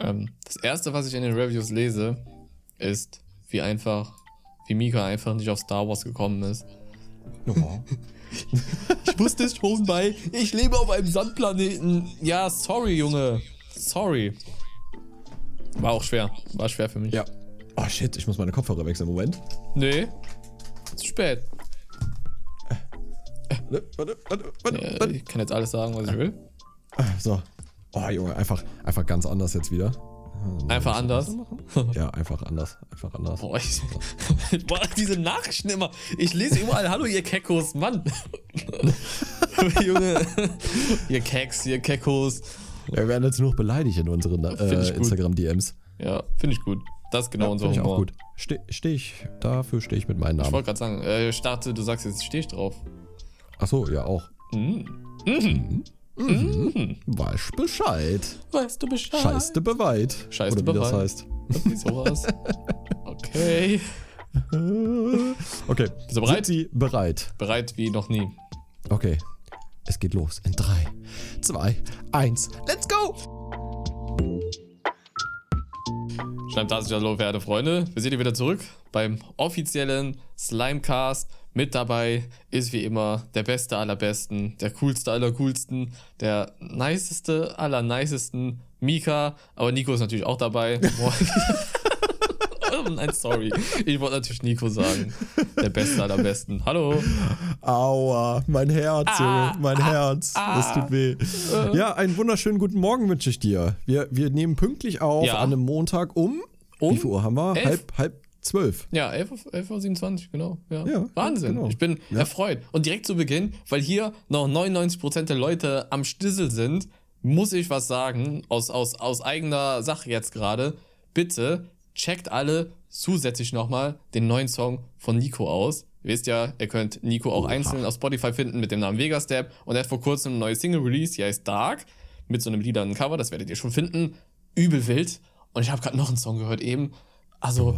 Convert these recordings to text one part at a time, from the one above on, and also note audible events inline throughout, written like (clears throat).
Ähm, das erste, was ich in den Reviews lese, ist, wie einfach, wie Mika einfach nicht auf Star Wars gekommen ist. Oh. (laughs) Ich wusste es schon bei, ich lebe auf einem Sandplaneten. Ja, sorry, Junge. Sorry. War auch schwer. War schwer für mich. Ja. Oh shit, ich muss meine Kopfhörer wechseln. Moment. Nee. Zu spät. Warte, warte, warte, warte, Ja, warte. ich kann jetzt alles sagen, was ich will. So. Oh, Junge, einfach, einfach ganz anders jetzt wieder. Einfach anders. Ja, einfach anders. Einfach anders. Boah, ich, (laughs) boah, diese Nachrichten immer. Ich lese überall, hallo ihr Keckos, Mann. (laughs) Junge, ihr Kecks, ihr Keckos. Ja, wir werden jetzt nur noch beleidigt in unseren äh, ich. Instagram-DMs. Ja, finde ich gut. Das ist genau unser Finde ich Humor. auch gut. Stehe steh ich, dafür stehe ich mit meinem Ich Namen. wollte gerade sagen, äh, ich dachte, du sagst jetzt, stehe ich drauf. Achso, ja auch. Mhm. Mhm. Mhm. Weiß Bescheid. Weißt du Bescheid? Scheiße beweit. Scheiß Oder wie das bereit? heißt. Sowas. Okay. Okay. Bist du bereit? Sind Sie bereit? Bereit wie noch nie. Okay. Es geht los. In 3, 2, 1. Let's go! Schreibt das hallo, werte Freunde. Wir sind hier wieder zurück beim offiziellen Slimecast. Mit dabei ist wie immer der Beste aller Besten, der Coolste aller Coolsten, der Niceste aller Nicesten, Mika. Aber Nico ist natürlich auch dabei. Oh (laughs) Nein, sorry. Ich wollte natürlich Nico sagen. Der Beste aller Besten. Hallo. Aua, mein Herz, Ah, Junge, mein Herz. Das tut weh. Ja, einen wunderschönen guten Morgen wünsche ich dir. Wir, wir nehmen pünktlich auf Ja. an einem Montag um. Um Wie viel Uhr haben wir? elf. Halb, halb zwölf. Ja, 11.27 Uhr, genau. Ja. Ja, Wahnsinn. genau. Ich bin erfreut. Und direkt zu Beginn, weil hier noch 99% der Leute am Stissel sind, muss ich was sagen, aus, aus, aus eigener Sache jetzt gerade. Bitte checkt alle zusätzlich nochmal den neuen Song von Nico aus. Ihr wisst ja, ihr könnt Nico auch Oha. einzeln auf Spotify finden mit dem Namen Vegastep. Und er hat vor kurzem eine neue Single released, die heißt Dark, mit so einem lilanen Cover, das werdet ihr schon finden. Übel wild. Und ich habe gerade noch einen Song gehört eben. Also,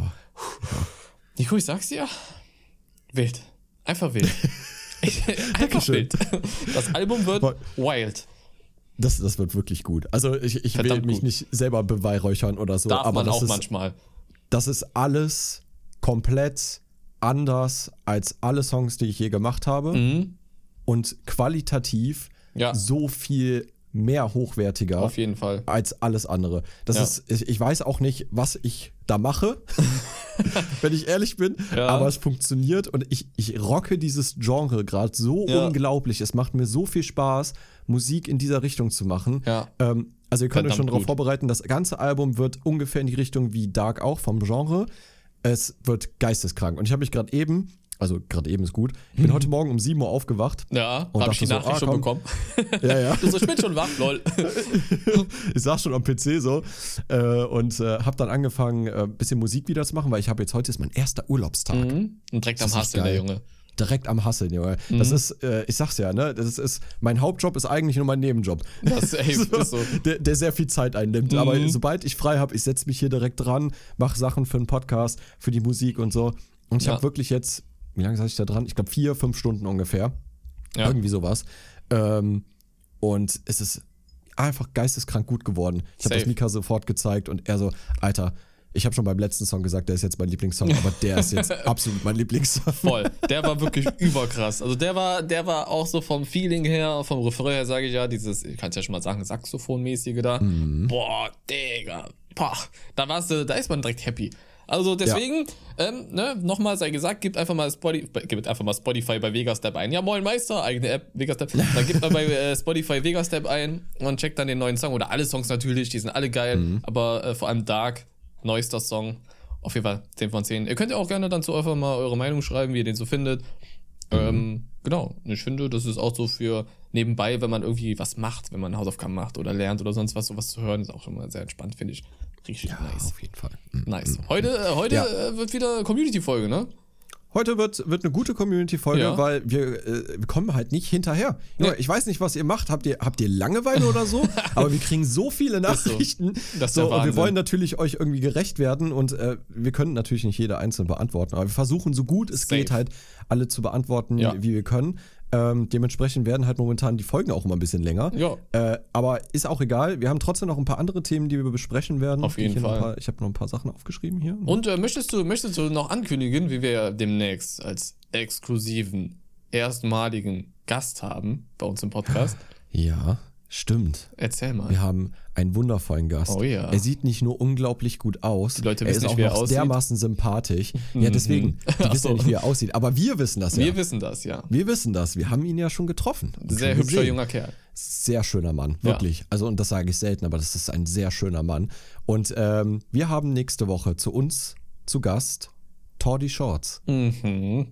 Nico, ich sag's dir, wild. Einfach wild. (laughs) Einfach wild. Das Album wird Boah. wild. Das, das wird wirklich gut. Also ich, ich will mich gut. nicht selber beweihräuchern oder so, Darf aber man das auch ist, manchmal. das ist alles komplett anders als alle Songs, die ich je gemacht habe Mhm. und qualitativ Ja. so viel mehr hochwertiger Auf jeden Fall. als alles andere. Das Ja. ist, ich weiß auch nicht, was ich da mache, (laughs) (laughs) wenn ich ehrlich bin, Ja. aber es funktioniert und ich, ich rocke dieses Genre gerade so Ja. unglaublich. Es macht mir so viel Spaß, Musik in dieser Richtung zu machen. Ja. Ähm, also ihr könnt euch schon darauf vorbereiten, das ganze Album wird ungefähr in die Richtung wie Dark auch vom Genre. Es wird geisteskrank. Und ich habe mich gerade eben, also gerade eben ist gut, ich bin heute Morgen um 7 Uhr aufgewacht. Ja, Und hab ich die dachte so, Nachricht ah, schon komm. bekommen. (laughs) Ja, ja. Du so, ich bin schon wach, lol. (laughs) ich saß schon am PC so äh, und äh, habe dann angefangen, ein äh, bisschen Musik wieder zu machen, weil ich habe jetzt heute ist mein erster Urlaubstag. Mhm. Und direkt am Das ist Hasseln, der. Junge. Direkt am Hasseln, Junge. Das Mhm. ist, äh, ich sag's ja, ne, das ist, mein Hauptjob ist eigentlich nur mein Nebenjob. Das ey, (laughs) ist so. Der, der sehr viel Zeit einnimmt. Mhm. Aber sobald ich frei habe, ich setze mich hier direkt dran, mache Sachen für den Podcast, für die Musik und so. Und ich Ja. habe wirklich jetzt, wie lange saß ich da dran? Ich glaube vier, fünf Stunden ungefähr. Ja. Irgendwie sowas. Ähm, und es ist einfach geisteskrank gut geworden. Ich habe das Mika sofort gezeigt und er so, Alter, ich habe schon beim letzten Song gesagt, der ist jetzt mein Lieblingssong, aber der ist jetzt (laughs) absolut mein Lieblingssong. Voll. Der war (laughs) wirklich überkrass. Also der war, der war auch so vom Feeling her, vom Refrain her, sage ich ja, dieses, ich kann es ja schon mal sagen, Saxophonmäßige da. Mhm. Boah, Digga. Boah, da warst du, da ist man direkt happy. Also deswegen, ähm, ne, nochmal sei gesagt, gebt einfach mal Spotify, gebt einfach mal Spotify bei Vegastep ein. Ja, moin Meister, eigene App, Vegastep. (laughs) Dann gebt mal bei äh, Spotify Vegastep ein und checkt dann den neuen Song. Oder alle Songs natürlich, die sind alle geil, Mhm. aber äh, vor allem Dark, neuester Song. Auf jeden Fall 10 von 10. Ihr könnt ja auch gerne dann zu einfach mal eure Meinung schreiben, wie ihr den so findet. Ähm, genau. Und ich finde, das ist auch so für nebenbei, wenn man irgendwie was macht, wenn man Hausaufgaben macht oder lernt oder sonst was, sowas zu hören, ist auch schon mal sehr entspannt, finde ich. Richtig nice. Auf jeden Fall. Mhm. Nice. Heute, äh, heute Ja. äh, wird wieder Community-Folge, ne? Heute wird, wird eine gute Community-Folge, Ja. weil wir, äh, wir kommen halt nicht hinterher. Nee. Ich weiß nicht, was ihr macht. Habt ihr, habt ihr Langeweile oder so? (laughs) Aber wir kriegen so viele so. Nachrichten. Das ist so, der und wir wollen natürlich euch irgendwie gerecht werden und äh, wir können natürlich nicht jede einzeln beantworten. Aber wir versuchen so gut es Safe. geht halt alle zu beantworten, Ja. wie wir können. Ähm, dementsprechend werden halt momentan die Folgen auch immer ein bisschen länger. Ja. Äh, aber ist auch egal. Wir haben trotzdem noch ein paar andere Themen, die wir besprechen werden. Auf jeden ich Fall. Paar, ich habe noch ein paar Sachen aufgeschrieben hier. Und äh, möchtest, du, möchtest du noch ankündigen, wie wir demnächst als exklusiven, erstmaligen Gast haben bei uns im Podcast? Ja, stimmt. Erzähl mal. Wir haben einen wundervollen Gast. Oh ja. Er sieht nicht nur unglaublich gut aus, Die Leute er wissen ist nicht, auch wie er aussieht. dermaßen sympathisch. Ja, deswegen. Die wissen ja so. nicht, wie er aussieht. Aber wir wissen das ja. Wir wissen das, ja. Wir wissen das. Wir haben ihn ja schon getroffen. Sehr schon hübscher gesehen. junger Kerl. Sehr schöner Mann, Ja. wirklich. Also, und das sage ich selten, aber das ist ein sehr schöner Mann. Und ähm, wir haben nächste Woche zu uns zu Gast Tordi Shorts. Mhm.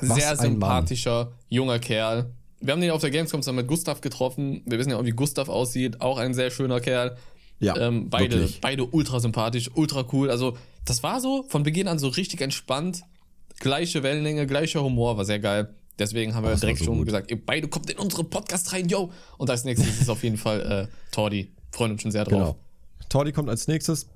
Was Sehr sympathischer, junger Kerl. Wir haben den auf der Gamescom zusammen mit Gustav getroffen. Wir wissen ja auch, wie Gustav aussieht. Auch ein sehr schöner Kerl. Ja, ähm, beide, wirklich. beide ultra sympathisch, ultra cool. Also, das war so von Beginn an so richtig entspannt. Gleiche Wellenlänge, gleicher Humor, war sehr geil. Deswegen haben wir war direkt so schon gut. gesagt, ihr beide kommt in unseren Podcast rein, yo. Und als nächstes ist auf jeden Fall äh, Tordi. Freuen uns schon sehr drauf. Genau. Tordi kommt als nächstes.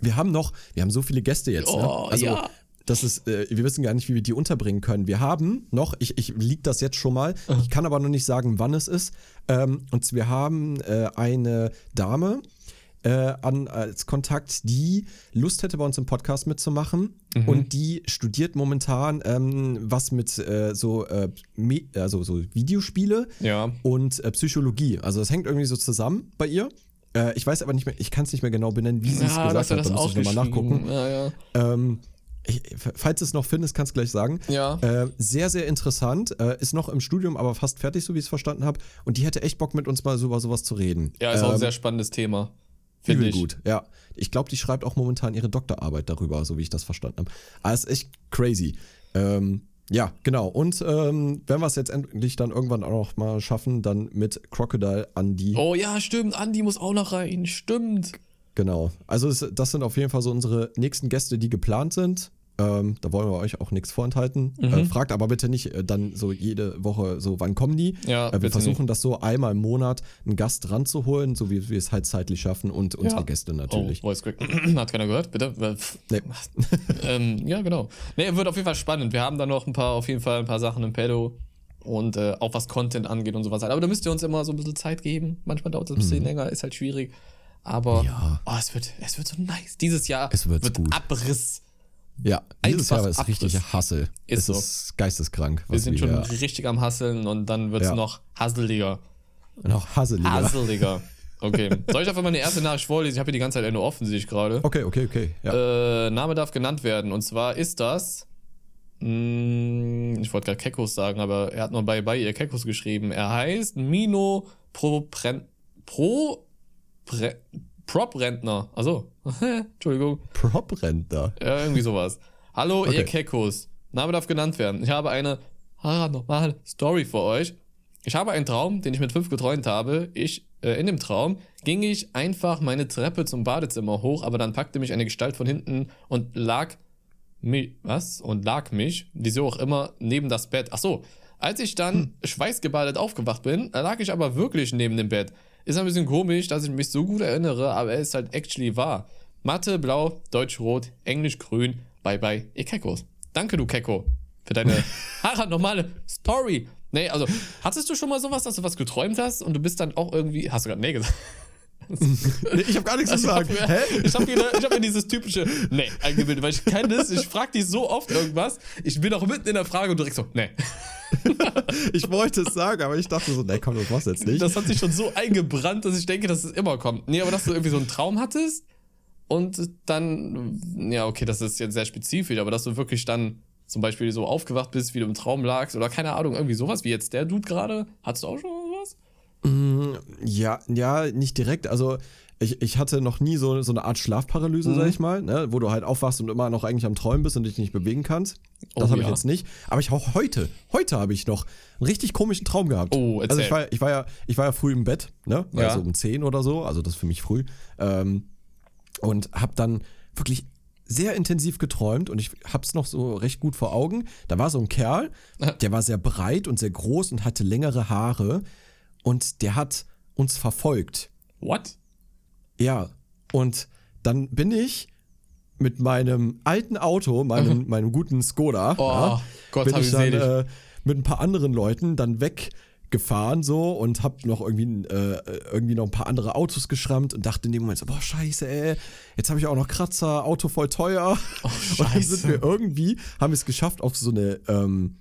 Wir haben noch, wir haben so viele Gäste jetzt. Oh, ne? Also, ja. Das ist, äh, wir wissen gar nicht, wie wir die unterbringen können. Wir haben noch, ich, ich lieg das jetzt schon mal, ich kann aber noch nicht sagen, wann es ist. Ähm, und wir haben äh, eine Dame äh, an, als Kontakt, die Lust hätte, bei uns im Podcast mitzumachen. Mhm. Und die studiert momentan ähm, was mit äh, so, äh, also so Videospiele Ja. und äh, Psychologie. Also das hängt irgendwie so zusammen bei ihr. Ich weiß aber nicht mehr, ich kann es nicht mehr genau benennen, wie sie es Ja, gesagt hat. das Da muss ich nochmal nachgucken. Ja, ja. Ähm, ich, falls du es noch findest, kannst du gleich sagen. Ja. Äh, sehr, sehr interessant. Äh, ist noch im Studium, aber fast fertig, so wie ich es verstanden habe. Und die hätte echt Bock, mit uns mal so über sowas zu reden. Ja, ist auch ein Ähm, sehr spannendes Thema. Finde ich. gut, ja. Ich glaube, die schreibt auch momentan ihre Doktorarbeit darüber, so wie ich das verstanden habe. Aber ist echt crazy. Ähm, ja, genau. Und ähm, wenn wir es jetzt endlich dann irgendwann auch noch mal schaffen, dann mit Crocodile Andy. Oh ja, stimmt. Andi muss auch noch rein. Stimmt. Genau. Also es, das sind auf jeden Fall so unsere nächsten Gäste, die geplant sind. Ähm, da wollen wir euch auch nichts vorenthalten. Mhm. Äh, fragt aber bitte nicht äh, dann so jede Woche so, wann kommen die? Ja, äh, wir versuchen das so einmal im Monat einen Gast ranzuholen, so wie wir es halt zeitlich schaffen und unsere Ja. Gäste natürlich. Oh, Voice Crack. (clears throat) Hat keiner gehört, bitte? Nee. (laughs) ähm, ja, genau. Nee, wird auf jeden Fall spannend. Wir haben da noch ein paar, auf jeden Fall ein paar Sachen im Pedo und äh, auch was Content angeht und sowas. Aber da müsst ihr uns immer so ein bisschen Zeit geben. Manchmal dauert es ein bisschen länger, ist halt schwierig. Aber. Ja. oh, es, wird, es wird so nice. Dieses Jahr Es wird gut. Abriss. Ja, dieses Jahr ist Abriss. richtig Hassel. Ist es so. ist geisteskrank. Wir sind schon ja- richtig am Hasseln und dann wird es Ja. noch hasseliger. noch hasseliger. Hasseliger. (laughs) Okay. Soll ich einfach meine erste Nachricht vorlesen? Ich habe hier die ganze Zeit nur offen, sehe ich gerade. Okay, okay, okay. Ja. Äh, Name darf genannt werden. Und zwar ist das. Mh, ich wollte gerade Kekos sagen, aber er hat nur bei, bei ihr Kekos geschrieben. Er heißt Mino Pro. Pren, Pro. Pre, Prop-Rentner. Also, (laughs) Entschuldigung. Prop-Rentner. Ja, irgendwie sowas. Hallo, ihr Okay. Kekos. Name darf genannt werden. Ich habe eine ah, normale Story für euch. Ich habe einen Traum, den ich mit fünf geträumt habe. Ich, äh, in dem Traum ging ich einfach meine Treppe zum Badezimmer hoch, aber dann packte mich eine Gestalt von hinten und lag mich, was? Und lag mich, wieso auch immer, neben das Bett. Ach so. Als ich dann schweißgebadet aufgewacht bin, lag ich aber wirklich neben dem Bett. Ist ein bisschen komisch, dass ich mich so gut erinnere, aber es ist halt actually wahr. Mathe blau, Deutsch rot, Englisch grün. Bye bye, ihr Kekos. Danke, du Keko, für deine (laughs) haha, normale Story. Nee, also, hattest du schon mal sowas, dass du was geträumt hast und du bist dann auch irgendwie. Hast du gerade nee gesagt? (laughs) Nee, ich habe gar nichts Ich mir, Hä? ich hab mir, ich hab mir dieses typische Nee eingebildet, weil ich kenne das, ich frage dich so oft irgendwas, ich bin auch mitten in der Frage und direkt so, nee. (laughs) Ich wollte es sagen, aber ich dachte so, nee, komm, das machst du jetzt nicht. Das hat sich schon so eingebrannt, dass ich denke, dass es immer kommt. Nee, aber dass du irgendwie so einen Traum hattest und dann, ja, okay, das ist jetzt sehr spezifisch, aber dass du wirklich dann zum Beispiel so aufgewacht bist, wie du im Traum lagst oder keine Ahnung, irgendwie sowas wie jetzt der Dude gerade. Hattest du auch schon sowas? Ja, ja, nicht direkt. Also ich, ich hatte noch nie so, so eine Art Schlafparalyse, Mhm. sag ich mal, ne, wo du halt aufwachst und immer noch eigentlich am Träumen bist und dich nicht bewegen kannst. Das Oh, habe ich ja. jetzt nicht. Aber ich auch heute, heute habe ich noch einen richtig komischen Traum gehabt. Oh, also erzähl. ich war, ich war ja, ich war ja früh im Bett, ne? Ja. Also um 10 oder so, also das ist für mich früh. Ähm, und habe dann wirklich sehr intensiv geträumt und ich hab's noch so recht gut vor Augen. Da war so ein Kerl, (laughs) der war sehr breit und sehr groß und hatte längere Haare und der hat uns verfolgt. What? Ja, und dann bin ich mit meinem alten Auto, meinem, meinem guten Skoda, Mhm. Oh, ja, Gott, bin hab ich dann, äh, mit ein paar anderen Leuten dann weggefahren so und hab noch irgendwie, äh, irgendwie noch ein paar andere Autos geschrammt und dachte in dem Moment so, boah, scheiße, ey, jetzt habe ich auch noch Kratzer, Auto voll teuer. Oh, (laughs) Und dann sind wir irgendwie, haben wir es geschafft auf so eine, ähm,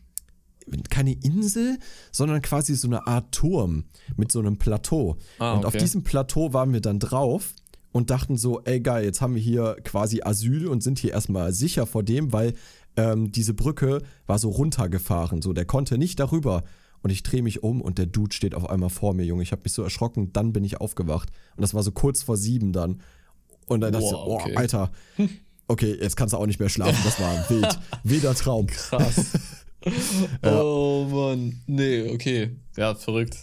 keine Insel, sondern quasi so eine Art Turm mit so einem Plateau. Ah, und auf okay. diesem Plateau waren wir dann drauf und dachten so, ey geil, jetzt haben wir hier quasi Asyl und sind hier erstmal sicher vor dem, weil ähm, diese Brücke war so runtergefahren, so der konnte nicht darüber. Und ich drehe mich um und der Dude steht auf einmal vor mir, Junge. Ich habe mich so erschrocken, dann bin ich aufgewacht. Und das war so kurz vor sieben dann. Und dann dachte ich, oh, okay. Alter, (laughs) okay, jetzt kannst du auch nicht mehr schlafen, das war wild. (laughs) Wilder Traum. Krass. (laughs) Oh Mann. Nee, okay. Ja, verrückt.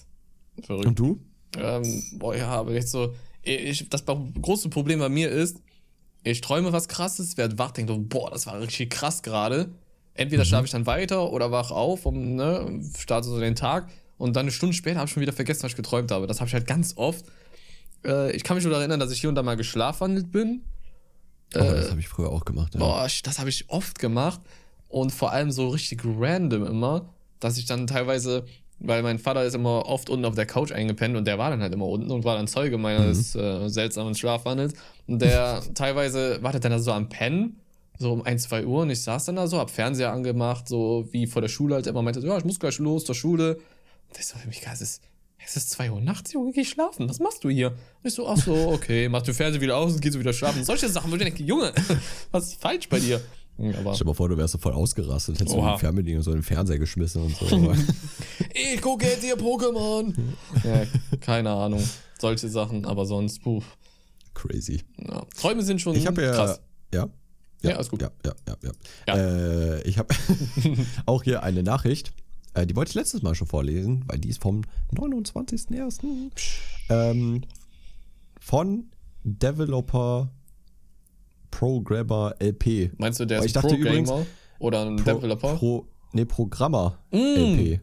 Verrückt. Und du? Ähm, boah, ja, aber echt so. Ich, das große Problem bei mir ist, ich träume was krasses, werde wach, denke, so, boah, das war richtig krass gerade. Entweder schlafe ich dann weiter oder wach auf und ne, starte so den Tag und dann eine Stunde später habe ich schon wieder vergessen, was ich geträumt habe. Das habe ich halt ganz oft. Äh, ich kann mich nur daran erinnern, dass ich hier und da mal geschlafwandelt bin. Oh, das habe ich früher auch gemacht. Ja. Boah, das habe ich oft gemacht und vor allem so richtig random immer, dass ich dann teilweise, weil mein Vater ist immer oft unten auf der Couch eingepennt und der war dann halt immer unten und war dann Zeuge meines äh, seltsamen Schlafwandels und der (laughs) teilweise wartet dann da so am Pennen, so um 1, 2 Uhr und ich saß dann da so, hab Fernseher angemacht, so wie vor der Schule halt immer meinte, so, ja, ich muss gleich los zur Schule und ich so für mich, es ist, es ist 2 Uhr nachts, Junge, geh schlafen, was machst du hier? Und ich so, ach so, okay, mach den Fernseher wieder aus und gehst du wieder schlafen. Solche Sachen, wo ich denke, Junge, (laughs) was ist falsch bei dir? Ja, Aber Stell dir mal vor, du wärst so voll ausgerastet, hättest du Oha. die Fernbedienung so in den Fernseher geschmissen und so. (laughs) Ich gucke jetzt hier Pokémon. Ja, keine Ahnung. Solche Sachen, aber sonst, puh. Crazy. Ja. Träume sind schon Ich habe ja, krass. ja. Ja, alles gut. Ja, ja, ja. ja. Ja. Äh, ich habe (laughs) auch hier eine Nachricht. Äh, die wollte ich letztes Mal schon vorlesen, weil die ist vom 29.01. Ähm, von Developer Programmer LP. Meinst du, der ist ich dachte Programmer übrigens, oder ein Pro, Developer? Pro, nee, Programmer Mm. LP.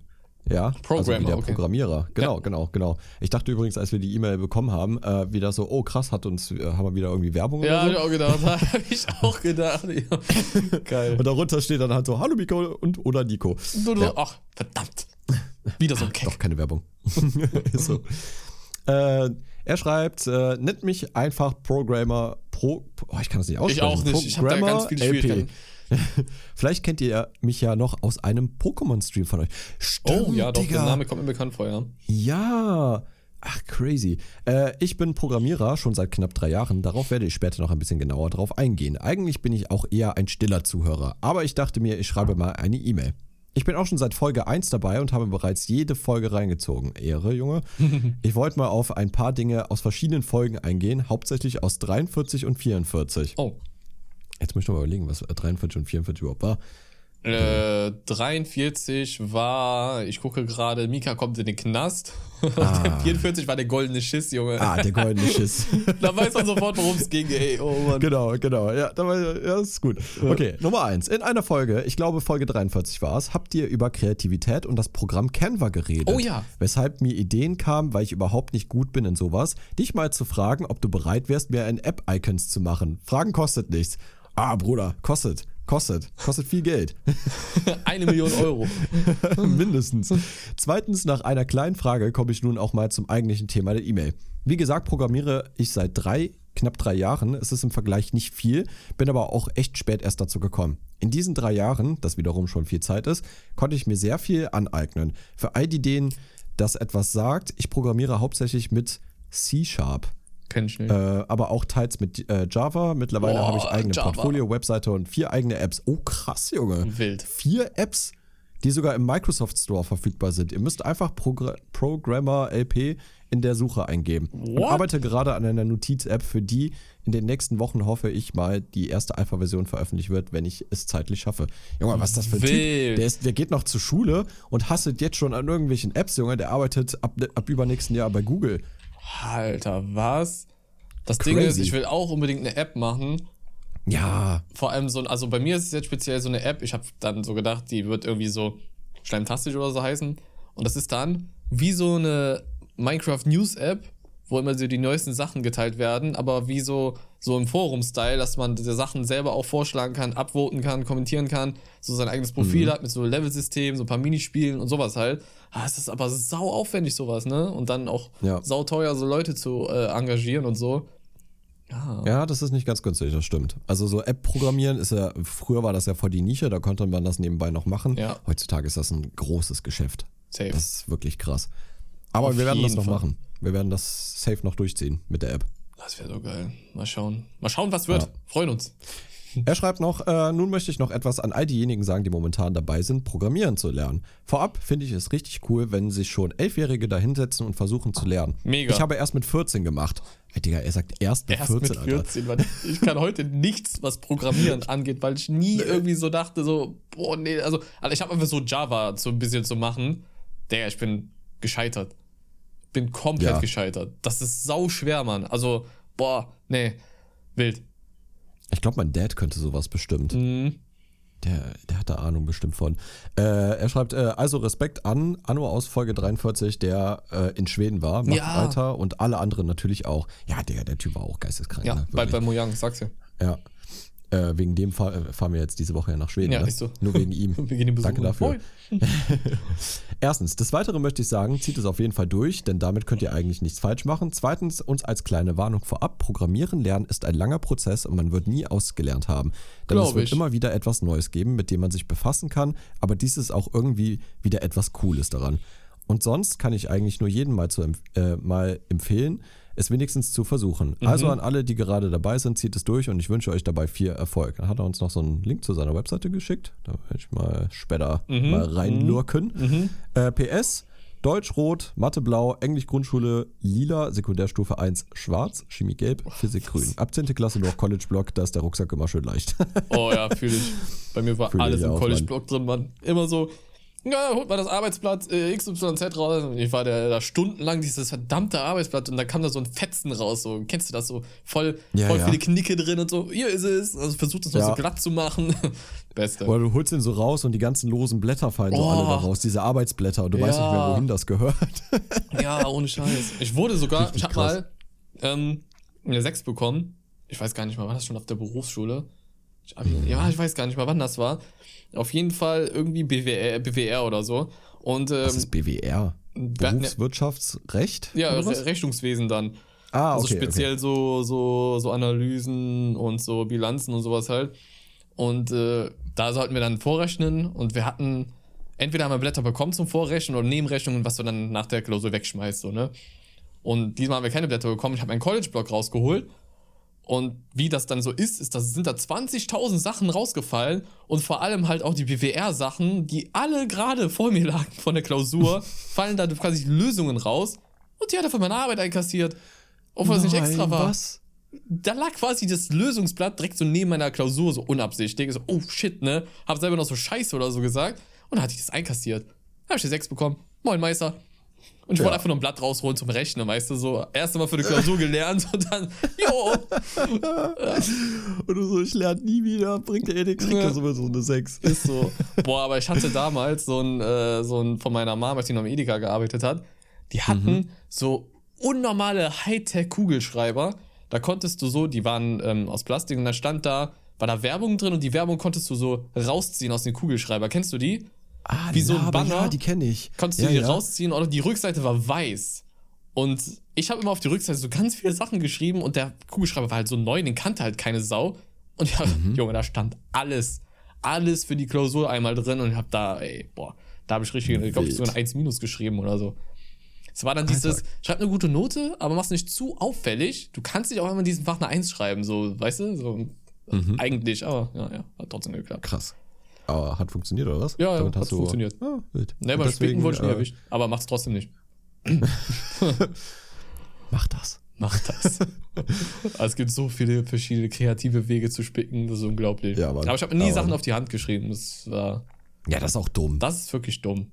Ja, also Programmer, wie der okay. Programmierer. Genau, Ja. genau, genau. Ich dachte übrigens, als wir die E-Mail bekommen haben, äh, wieder so, oh krass, hat uns, äh, haben wir wieder irgendwie Werbung ja, oder hab ich auch gedacht. (laughs) Hab ich auch gedacht. Ja. Geil. Und darunter steht dann halt so, hallo Miko und oder Nico. Du, du, Ja. Ach, verdammt. Wieder so ein Keck. Doch, keine Werbung. (laughs) So. Äh, er schreibt, äh, nennt mich einfach Programmer Pro. Oh, ich kann das nicht aussprechen. Ich auch nicht. Ich habe da ganz. (laughs) Vielleicht kennt ihr mich ja noch aus einem Pokémon-Stream von euch. Stimmt, Oh, ja, doch, Digga. der Name kommt mir bekannt vor, ja. Ja. Ach, crazy. Äh, ich bin Programmierer schon seit knapp drei Jahren. Darauf werde ich später noch ein bisschen genauer drauf eingehen. Eigentlich bin ich auch eher ein stiller Zuhörer. Aber ich dachte mir, ich schreibe mal eine E-Mail. Ich bin auch schon seit Folge 1 dabei und habe bereits jede Folge reingezogen. Ehre, Junge. (laughs) Ich wollte mal auf ein paar Dinge aus verschiedenen Folgen eingehen, hauptsächlich aus 43 und 44. Oh. Jetzt muss ich noch mal überlegen, was 43 und 44 überhaupt war. Äh, 43 war, ich gucke gerade, Mika kommt in den Knast. (laughs) Ah. Der 44 war der goldene Schiss, Junge. Ah, der goldene Schiss. (laughs) Da weiß man sofort, worum es ging, ey. Oh Mann. Genau, genau. Ja, da war, ja, das ist gut. Okay, Nummer eins. In einer Folge, ich glaube Folge 43 war es, habt ihr über Kreativität und das Programm Canva geredet. Oh ja. Weshalb mir Ideen kamen, weil ich überhaupt nicht gut bin in sowas, dich mal zu fragen, ob du bereit wärst, mir ein App-Icons zu machen. Fragen kostet nichts. Ah, Bruder, kostet. Kostet. Kostet viel Geld. (laughs) Eine Million Euro. (laughs) Mindestens. Zweitens, nach einer kleinen Frage komme ich nun auch mal zum eigentlichen Thema der E-Mail. Wie gesagt, programmiere ich seit drei, knapp drei Jahren. Es ist im Vergleich nicht viel, bin aber auch echt spät erst dazu gekommen. In diesen drei Jahren, das wiederum schon viel Zeit ist, konnte ich mir sehr viel aneignen. Für all die, denen das etwas sagt, ich programmiere hauptsächlich mit C-Sharp. Kenn ich nicht. Äh, aber auch teils mit äh, Java. Mittlerweile habe ich eigene Java. Portfolio, Webseite und vier eigene Apps. Oh, krass, Junge. Wild. Vier Apps, die sogar im Microsoft Store verfügbar sind. Ihr müsst einfach Progr Programmer LP in der Suche eingeben. Und What? arbeite gerade an einer Notiz-App, für die in den nächsten Wochen hoffe ich mal die erste Alpha-Version veröffentlicht wird, wenn ich es zeitlich schaffe. Junge, was ist das für ein Typ? Wild. Der, ist, der geht noch zur Schule und hasselt jetzt schon an irgendwelchen Apps, Junge. Der arbeitet ab, ab übernächsten Jahr bei Google. Alter, was? Das Ding ist, Crazy. ich will auch unbedingt eine App machen. Ja, Vor allem so, ein- also bei mir ist es jetzt speziell so eine App. Ich habe dann so gedacht, die wird irgendwie so schleimtastisch oder so heißen. Und das ist dann wie so eine Minecraft News App, wo immer so die neuesten Sachen geteilt werden, aber wie so, so im Forum-Style, dass man die Sachen selber auch vorschlagen kann, abvoten kann, kommentieren kann, so sein eigenes Profil mhm. hat mit so Level-System, so ein paar Minispielen und sowas halt. Ah, es ist aber sau aufwendig sowas, ne? Und dann auch ja. sau teuer, so Leute zu äh, engagieren und so. Ja. ja, das ist nicht ganz günstig, das stimmt. Also so App-Programmieren ist ja, früher war das ja voll die Nische, da konnte man das nebenbei noch machen. Ja. Heutzutage ist das ein großes Geschäft. Safe. Das ist wirklich krass. Aber Auf wir werden das noch Fall. machen. Wir werden das safe noch durchziehen mit der App. Das wäre so geil. Mal schauen. Mal schauen, was wird. Ja. Freuen uns. Er schreibt noch, äh, nun möchte ich noch etwas an all diejenigen sagen, die momentan dabei sind, Programmieren zu lernen. Vorab finde ich es richtig cool, wenn sich schon Elfjährige da hinsetzen und versuchen zu lernen. Mega. Ich habe erst mit 14 gemacht. Ey, Digga, er sagt erst mit erst 14, mit 14 Alter. Ich kann heute nichts, was Programmieren (laughs) angeht, weil ich nie irgendwie so dachte, so, boah, nee, also, also ich habe einfach so Java so ein bisschen zu machen. Digga, ich bin gescheitert bin komplett ja. gescheitert. Das ist sau schwer, Mann. Also, boah, nee, wild. Ich glaube, mein Dad könnte sowas bestimmt. Mhm. Der, der hat da Ahnung bestimmt von. Äh, er schreibt, äh, also Respekt an Anno aus Folge 43, der äh, in Schweden war, macht ja. weiter und alle anderen natürlich auch. Ja, der, der Typ war auch geisteskrank. Ja, ne? bald bei Mojang, sag's ja. Ja. Äh, wegen dem fahr, äh, fahren wir jetzt diese Woche ja nach Schweden. Ja, ne? ist so. Nur wegen ihm. (laughs) Danke dafür. (laughs) Erstens, des Weiteren möchte ich sagen, zieht es auf jeden Fall durch, denn damit könnt ihr eigentlich nichts falsch machen. Zweitens, uns als kleine Warnung vorab, Programmieren lernen ist ein langer Prozess und man wird nie ausgelernt haben. Denn Glaub es wird ich. immer wieder etwas Neues geben, mit dem man sich befassen kann, aber dies ist auch irgendwie wieder etwas Cooles daran. Und sonst kann ich eigentlich nur jedem mal, zu, äh, mal empfehlen, es wenigstens zu versuchen. Mhm. Also an alle, die gerade dabei sind, zieht es durch und ich wünsche euch dabei viel Erfolg. Dann hat er uns noch so einen Link zu seiner Webseite geschickt. Da werde ich mal später mhm. mal reinlurken. Mhm. mhm. Äh, PS. Deutsch rot, Mathe blau, Englisch Grundschule lila, Sekundärstufe 1 schwarz, Chemie gelb, Physik grün. Ab 10. Klasse noch College Block, da ist der Rucksack immer schön leicht. oh ja, fühle ich. Bei mir war fühl alles im College Block drin, Mann. Immer so, ja, holt mal das Arbeitsblatt äh, XYZ raus. Und ich war da, da stundenlang dieses verdammte Arbeitsblatt und da kam da so ein Fetzen raus. So, kennst du das so? Voll, ja, voll ja. viele Knicke drin und so. Hier ist es. Also versucht es noch ja. so glatt zu machen. (laughs) Beste. Oder du holst den so raus und die ganzen losen Blätter fallen oh. so alle da raus, diese Arbeitsblätter und du weißt nicht mehr, wohin das gehört. (laughs) ja, ohne Scheiß. Ich wurde sogar, ich hab mal ähm, eine 6 bekommen. Ich weiß gar nicht mal, war das schon auf der Berufsschule? Ich, mhm. Ja, ich weiß gar nicht mal, wann das war. Auf jeden Fall irgendwie BWR, BWR oder so. Und, ähm, Was ist BWR? Berufswirtschaftsrecht? Ja, Re Rechnungswesen dann. Ah, also okay, also speziell okay. so, so, so Analysen und so Bilanzen und sowas halt. Und äh, da sollten wir dann vorrechnen und wir hatten, entweder haben wir Blätter bekommen zum Vorrechnen oder Nebenrechnungen, was du dann nach der Klausur wegschmeißt, so, ne? Und diesmal haben wir keine Blätter bekommen. Ich habe meinen College-Block rausgeholt und wie das dann so ist, ist, dass sind da 20.000 Sachen rausgefallen und vor allem halt auch die BWR-Sachen, die alle gerade vor mir (laughs) lagen von der Klausur, (laughs) fallen da quasi Lösungen raus und die hat er von meiner Arbeit einkassiert. Obwohl es nicht extra war. Was? Da lag quasi das Lösungsblatt direkt so neben meiner Klausur, so unabsichtlich. So, oh shit, ne? Hab selber noch so Scheiße oder so gesagt. Und dann hatte ich das einkassiert. Da hab ich die 6 bekommen. Moin, Meister. Und ich ja. wollte einfach nur ein Blatt rausholen zum Rechnen, weißt du, so erst einmal für die Klausur gelernt und dann, (laughs) jo. Und du so, ich lerne nie wieder, bringt dir eh nichts, kriegt ja sowieso eine 6. Ist so. Boah, aber ich hatte damals so ein, äh, so ein von meiner Mama, die noch im Edeka gearbeitet hat, die hatten mhm. so unnormale Hightech-Kugelschreiber. Da konntest du so, die waren ähm, aus Plastik und da stand da, war da Werbung drin und die Werbung konntest du so rausziehen aus dem Kugelschreiber. Kennst du die? Ah, wie so ein Banner. Ja, die kenne ich. Konntest du ja, die ja. rausziehen oder die Rückseite war weiß. Und ich habe immer auf die Rückseite so ganz viele Sachen geschrieben und der Kugelschreiber war halt so neu, den kannte halt keine Sau. Und ja, mhm. (laughs) Junge, da stand alles, alles für die Klausur einmal drin und ich habe da, ey, boah, da habe ich richtig, ich glaube, so ein 1 minus geschrieben oder so. Es war dann dieses, Alter. schreib eine gute Note, aber mach's nicht zu auffällig. Du kannst dich auch immer in diesem Fach eine 1 schreiben, so, weißt du, so, mhm. eigentlich, aber ja, ja, hat trotzdem geklappt. Krass. Aber hat funktioniert, oder was? Ja, Damit ja hat du... funktioniert. Ah, wild. Nee, beim Spicken wurde ich nie äh, erwischt. Aber macht's trotzdem nicht. (laughs) Mach das. Mach das. (laughs) es gibt so viele verschiedene kreative Wege zu spicken, das ist unglaublich. Ja, aber ich habe nie Sachen auf die Hand geschrieben. Das war. Ja, das ist auch dumm. Das ist wirklich dumm.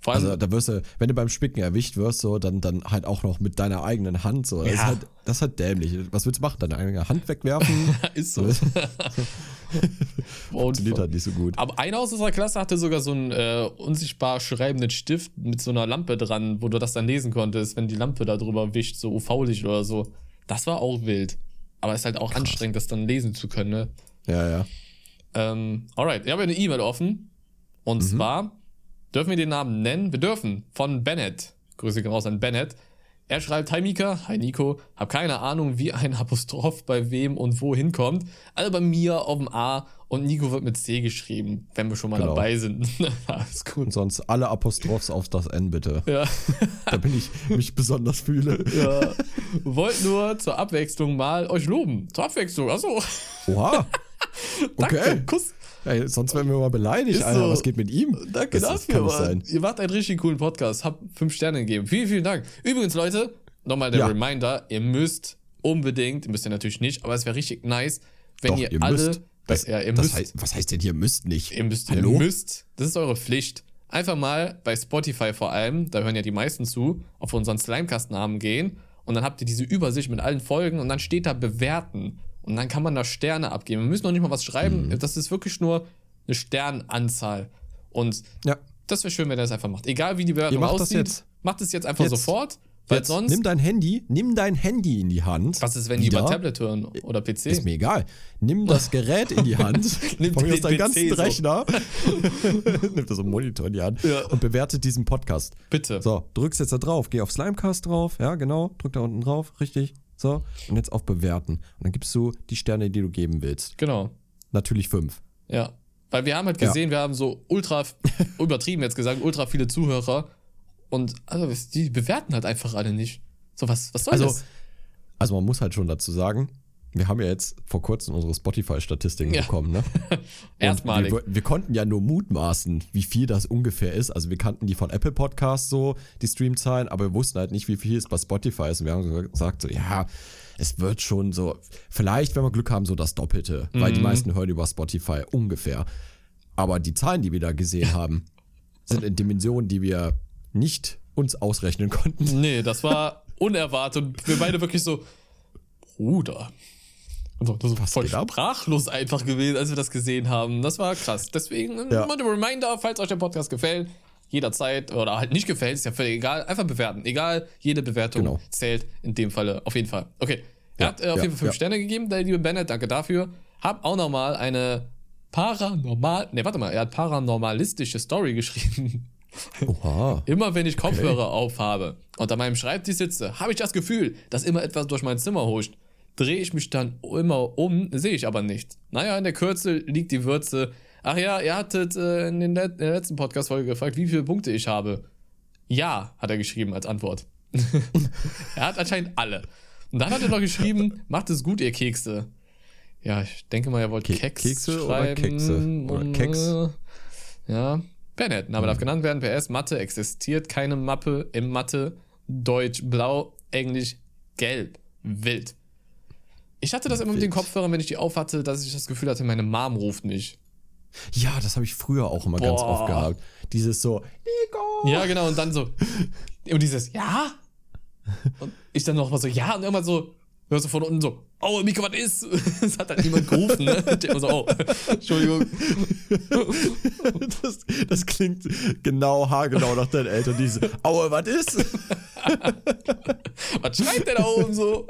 Vor allem, also da wirst du, wenn du beim Spicken erwischt wirst, so, dann, dann halt auch noch mit deiner eigenen Hand. So. Das, ja. ist halt, das ist halt dämlich. Was willst du machen? Deine eigene Hand wegwerfen? (laughs) ist so. (laughs) Funktioniert halt nicht so gut. Aber einer aus unserer Klasse hatte sogar so einen äh, unsichtbar schreibenden Stift mit so einer Lampe dran, wo du das dann lesen konntest, wenn die Lampe da drüber wischt, so UV-Licht oder so. Das war auch wild. Aber es ist halt auch anstrengend, das dann lesen zu können, ne? Ja, ja. Ähm, alright, ich habe eine E-Mail offen. Und Mhm. zwar dürfen wir den Namen nennen? Wir dürfen. Von Bennett. Grüße raus an Bennett. Er schreibt, Hi Mika, hi Nico, hab keine Ahnung, wie ein Apostroph bei wem und wo hinkommt. Also bei mir auf dem A und Nico wird mit C geschrieben, wenn wir schon mal Genau. dabei sind. (laughs) Alles gut. Und sonst alle Apostrophs auf das N bitte. Ja. (laughs) Da bin ich mich besonders fühle. ja. Wollt nur zur Abwechslung mal euch loben. Zur Abwechslung, achso. Oha. (laughs) Danke, Okay. Kuss. Ey, sonst wären wir mal beleidigt, Alter. so. Was geht mit ihm? Danke das, das dafür, kann nicht Mann. sein. Ihr macht einen richtig coolen Podcast. Habt fünf Sterne gegeben. Vielen, vielen Dank. Übrigens, Leute, nochmal der Ja. Reminder: Ihr müsst unbedingt, ihr müsst ja natürlich nicht, aber es wäre richtig nice, wenn Doch, ihr, ihr alle. müsst. Das, ja, ihr das müsst. heißt, was heißt denn hier müsst nicht? ihr müsst, Hallo? ihr müsst. Das ist eure Pflicht. Einfach mal bei Spotify vor allem, da hören ja die meisten zu, auf unseren Slimecast-Namen gehen und dann habt ihr diese Übersicht mit allen Folgen und dann steht da bewerten und dann kann man da Sterne abgeben. Wir müssen noch nicht mal was schreiben. Mhm. Das ist wirklich nur eine Sternanzahl. Und Ja. das wäre schön, wenn ihr das einfach macht. Egal wie die Bewertung macht das aussieht, jetzt. macht es jetzt einfach Jetzt. sofort, weil Jetzt sonst. nimm dein Handy, nimm dein Handy in die Hand. was ist, wenn die Wieder. über Tablet hören oder PC? Ist mir egal. Nimm das (laughs) Gerät in die Hand. Nimm von mir deinen ganzen so. Rechner. (laughs) (laughs) Nimm das so einen Monitor in die Hand Ja. und bewertet diesen Podcast. Bitte. So, drückst jetzt da drauf. Geh auf Slimecast drauf. Ja, genau. Drück da unten drauf. Richtig. So. Und jetzt auf Bewerten. Und dann gibst du die Sterne, die du geben willst. Genau. Natürlich fünf. Ja. Weil wir haben halt Ja. gesehen, wir haben so ultra, (laughs) übertrieben jetzt gesagt, ultra viele Zuhörer. Und also, die bewerten halt einfach alle nicht. So, was, was soll Also, das? also man muss halt schon dazu sagen, wir haben ja jetzt vor kurzem unsere Spotify-Statistiken Ja. bekommen, ne? (laughs) Erstmalig. Wir, wir konnten ja nur mutmaßen, wie viel das ungefähr ist. Also wir kannten die von Apple Podcasts so, die Streamzahlen, aber wir wussten halt nicht, wie viel es bei Spotify ist. Und wir haben gesagt, so, ja, es wird schon so, vielleicht, wenn wir Glück haben, so das Doppelte, weil Mhm. die meisten hören über Spotify ungefähr. Aber die Zahlen, die wir da gesehen (laughs) haben, sind in Dimensionen, die wir nicht uns ausrechnen konnten. Nee, das war unerwartet. Und wir beide wirklich so, Bruder. Also, das ist voll geht ab? sprachlos einfach gewesen, als wir das gesehen haben. Das war krass. Deswegen Ja. mal ein Reminder, falls euch der Podcast gefällt, jederzeit oder halt nicht gefällt, ist ja völlig egal. Einfach bewerten. Egal, jede Bewertung Genau. zählt in dem Falle auf jeden Fall. Okay. Er Ja, hat äh, auf ja, jeden Fall fünf ja. Sterne gegeben, der liebe Bennett, danke dafür. Hab auch nochmal eine paranormal, ne, warte mal, er hat paranormalistische Story (laughs) geschrieben. Oha. Immer wenn ich Kopfhörer aufhabe und an meinem Schreibtisch sitze, habe ich das Gefühl, dass immer etwas durch mein Zimmer huscht. Drehe ich mich dann immer um, sehe ich aber nichts. Naja, in der Kürze liegt die Würze. Ach ja, ihr hattet äh, in, Let in der letzten Podcast-Folge gefragt, wie viele Punkte ich habe. Ja, hat er geschrieben als Antwort. (laughs) er hat anscheinend alle. Und dann hat er noch geschrieben, (laughs) macht es gut, ihr Kekse. Ja, ich denke mal, er wollte Ke- Keks Kekse oder schreiben. Kekse? Oder Keks? Ja, Bennett, Name darf genannt werden. PS, Mathe existiert keine Mappe im Mathe. Deutsch, blau, Englisch, gelb, wild. Ich hatte das immer mit den. Kopfhörern, wenn ich die auf hatte, dass ich das Gefühl hatte, meine Mom ruft mich. Ja, das habe ich früher auch immer ganz Boah. oft gehabt. Dieses so, Nico. Ja, genau, und dann so. Und dieses, ja? Und ich dann noch mal so, ja, und irgendwann so, hörst du von unten so, oh, Mika, was ist? (laughs) Es hat halt niemand gerufen, ne? Ich denk mir so, oh, (laughs) Entschuldigung. Das, das klingt genau haargenau nach deinen Eltern. Diese, aue, was ist? (laughs) Was schreit der da oben so?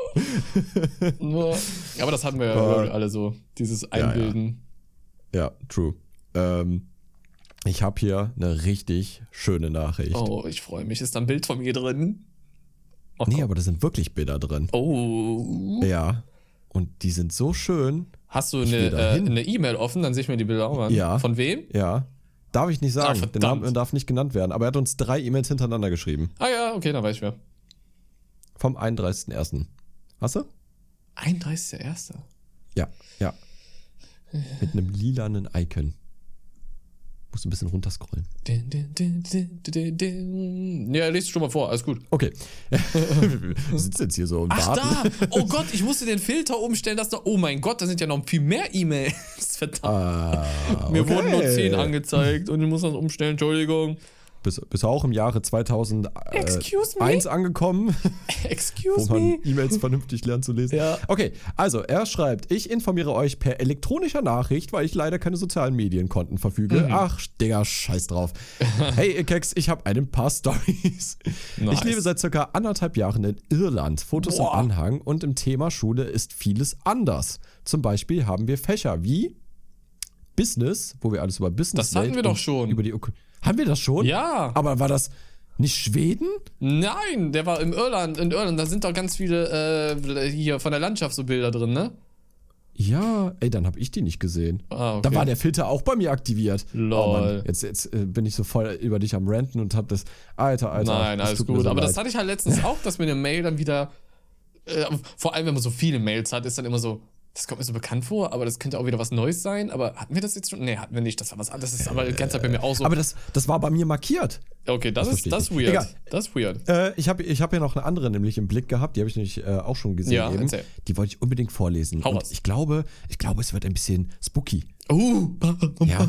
Aber das hatten wir ja Ja. alle so, dieses ja. Einbilden. Ja, true. Ähm, ich habe hier eine richtig schöne Nachricht. Oh, ich freue mich. Ist da ein Bild von mir drin? Oh, Nee, aber da sind wirklich Bilder drin. oh. Ja. Und die sind so schön. Hast du eine äh, E-Mail offen? Dann sehe ich mir die Bilder auch an. Ja. Von wem? Ja. Darf ich nicht sagen. Ah, Der. Name darf nicht genannt werden. Aber er hat uns drei E-Mails hintereinander geschrieben. Ah ja, okay, dann weiß ich mehr. Vom 31.01. Hast du? 31.01. Ja, ja. Mit einem lilanen Icon. Musst du ein bisschen runterscrollen. Din, din, din. Ja, lest schon mal vor, alles gut. Okay. (laughs) Wir sitzen jetzt hier so und Ach warten. da! Oh Gott, ich musste den Filter umstellen, dass da. Oh mein Gott, da sind ja noch viel mehr E-Mails. (laughs) Verdammt. Ah, Mir okay. wurden nur 10 angezeigt und ich muss das umstellen, Entschuldigung. Bist, bist du auch im Jahre 2001 Excuse me? angekommen, (laughs) wo Excuse man me. E-Mails vernünftig lernt zu lesen. Ja. Okay, also er schreibt, ich informiere euch per elektronischer Nachricht, weil ich leider keine sozialen Medienkonten verfüge. Mhm. Ach, Digga, scheiß drauf. (laughs) hey, ihr Keks, ich habe ein paar Stories. Nice. Ich lebe seit circa anderthalb Jahren in Irland. Fotos Boah. im Anhang und im Thema Schule ist vieles anders. Zum Beispiel haben wir Fächer wie Business, wo wir alles über Business Das hatten wir doch schon. Über die Öko haben wir das schon? Ja. Aber war das nicht Schweden? Nein, der war im Irland. In Irland, da sind doch ganz viele äh, hier von der Landschaft so Bilder drin, ne? Ja, ey, dann habe ich die nicht gesehen. Ah, okay. Da war der Filter auch bei mir aktiviert. Lol. Oh Mann, jetzt, jetzt äh, bin ich so voll über dich am Ranten und hab das. Alter, Alter. Nein, das alles gut. Aber das leid. hatte ich halt letztens auch, dass mir eine Mail dann wieder. Äh, vor allem, wenn man so viele Mails hat, ist dann immer so. Das kommt mir so bekannt vor, aber das könnte auch wieder was Neues sein. Aber hatten wir das jetzt schon? Nee, hatten wir nicht. Das war was anderes. Das ist aber die ganze Zeit bei mir auch so. Aber das, das war bei mir markiert. okay, das, das ist das weird. Egal. Das ist weird. Äh, ich habe ich hab ja noch eine andere nämlich im Blick gehabt, die habe ich nämlich äh, auch schon gesehen. Ja, eben. erzähl. Die wollte ich unbedingt vorlesen. Hau raus. ich glaube, ich glaube, es wird ein bisschen spooky. Uh. (laughs) Ja.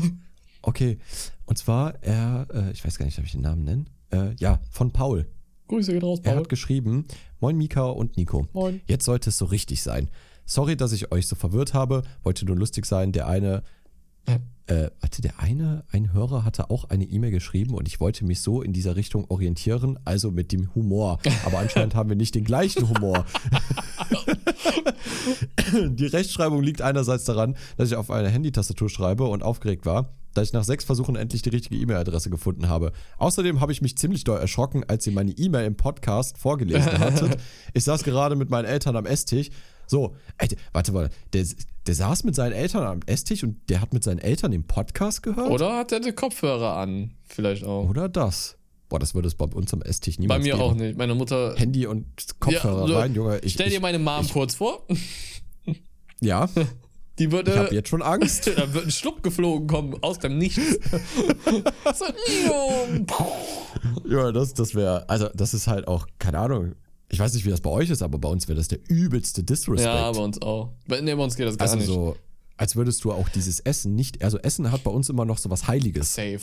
Okay. Und zwar, er, äh, ich weiß gar nicht, darf ich den Namen nennen? Äh, ja, von Paul. Grüße geht raus, Er Paul. hat geschrieben: Moin Mika und Nico. Moin. Jetzt sollte es so richtig sein. Sorry, dass ich euch so verwirrt habe. Wollte nur lustig sein. Der eine, äh, warte, der eine, ein Hörer hatte auch eine E-Mail geschrieben und ich wollte mich so in dieser Richtung orientieren, also mit dem Humor. Aber (laughs) anscheinend haben wir nicht den gleichen Humor. (laughs) Die Rechtschreibung liegt einerseits daran, dass ich auf einer Handytastatur schreibe und aufgeregt war, da ich nach sechs Versuchen endlich die richtige E-Mail-Adresse gefunden habe. Außerdem habe ich mich ziemlich doll erschrocken, als ihr meine E-Mail im Podcast vorgelesen hattet. (laughs) Ich saß gerade mit meinen Eltern am Esstisch. So, ey, warte mal, der, der saß mit seinen Eltern am Esstisch und der hat mit seinen Eltern den Podcast gehört? Oder hat er die Kopfhörer an? Vielleicht auch. Oder das? Boah, das würde es bei uns am Esstisch Bei niemals mir geben. auch nicht. Meine Mutter. Handy und Kopfhörer Ja, so, rein, Junge. Ich, Stell dir ich, meine Mom kurz vor. ja, (laughs) Die würde. ich habe jetzt schon Angst. (laughs) da wird ein Schluck geflogen kommen aus dem Nichts. (laughs) so. Ja, das, das wäre, also das ist halt auch, keine Ahnung, ich weiß nicht, wie das bei euch ist, aber bei uns wäre das der übelste Disrespect. ja, bei uns auch. Bei, nee, bei uns geht das gar also nicht. so, als würdest du auch dieses Essen nicht, also Essen hat bei uns immer noch so was Heiliges. Safe.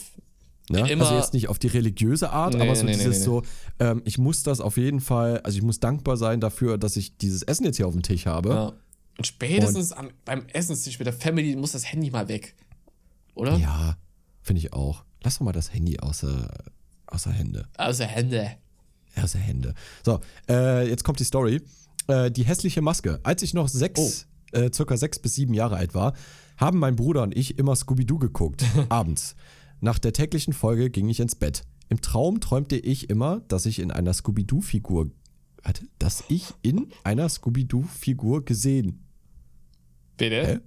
Ne? Immer- also jetzt nicht auf die religiöse Art, Nee, aber so nee, dieses nee, so, ähm, ich muss das auf jeden Fall, also ich muss dankbar sein dafür, dass ich dieses Essen jetzt hier auf dem Tisch habe. Ja. Und spätestens am, beim Essenstisch mit der Family muss das Handy mal weg. Oder? Ja, finde ich auch. Lass doch mal das Handy außer, außer Hände. Also Hände. Außer Hände. So, äh, jetzt kommt die Story. Äh, die hässliche Maske. Als ich noch sechs, äh, circa sechs bis sieben Jahre alt war, haben mein Bruder und ich immer Scooby-Doo geguckt. (laughs) abends. Nach der täglichen Folge ging ich ins Bett. Im Traum träumte ich immer, dass ich in einer Scooby-Doo-Figur. Warte, dass ich in einer Scooby-Doo-Figur gesehen Bitte? Hä?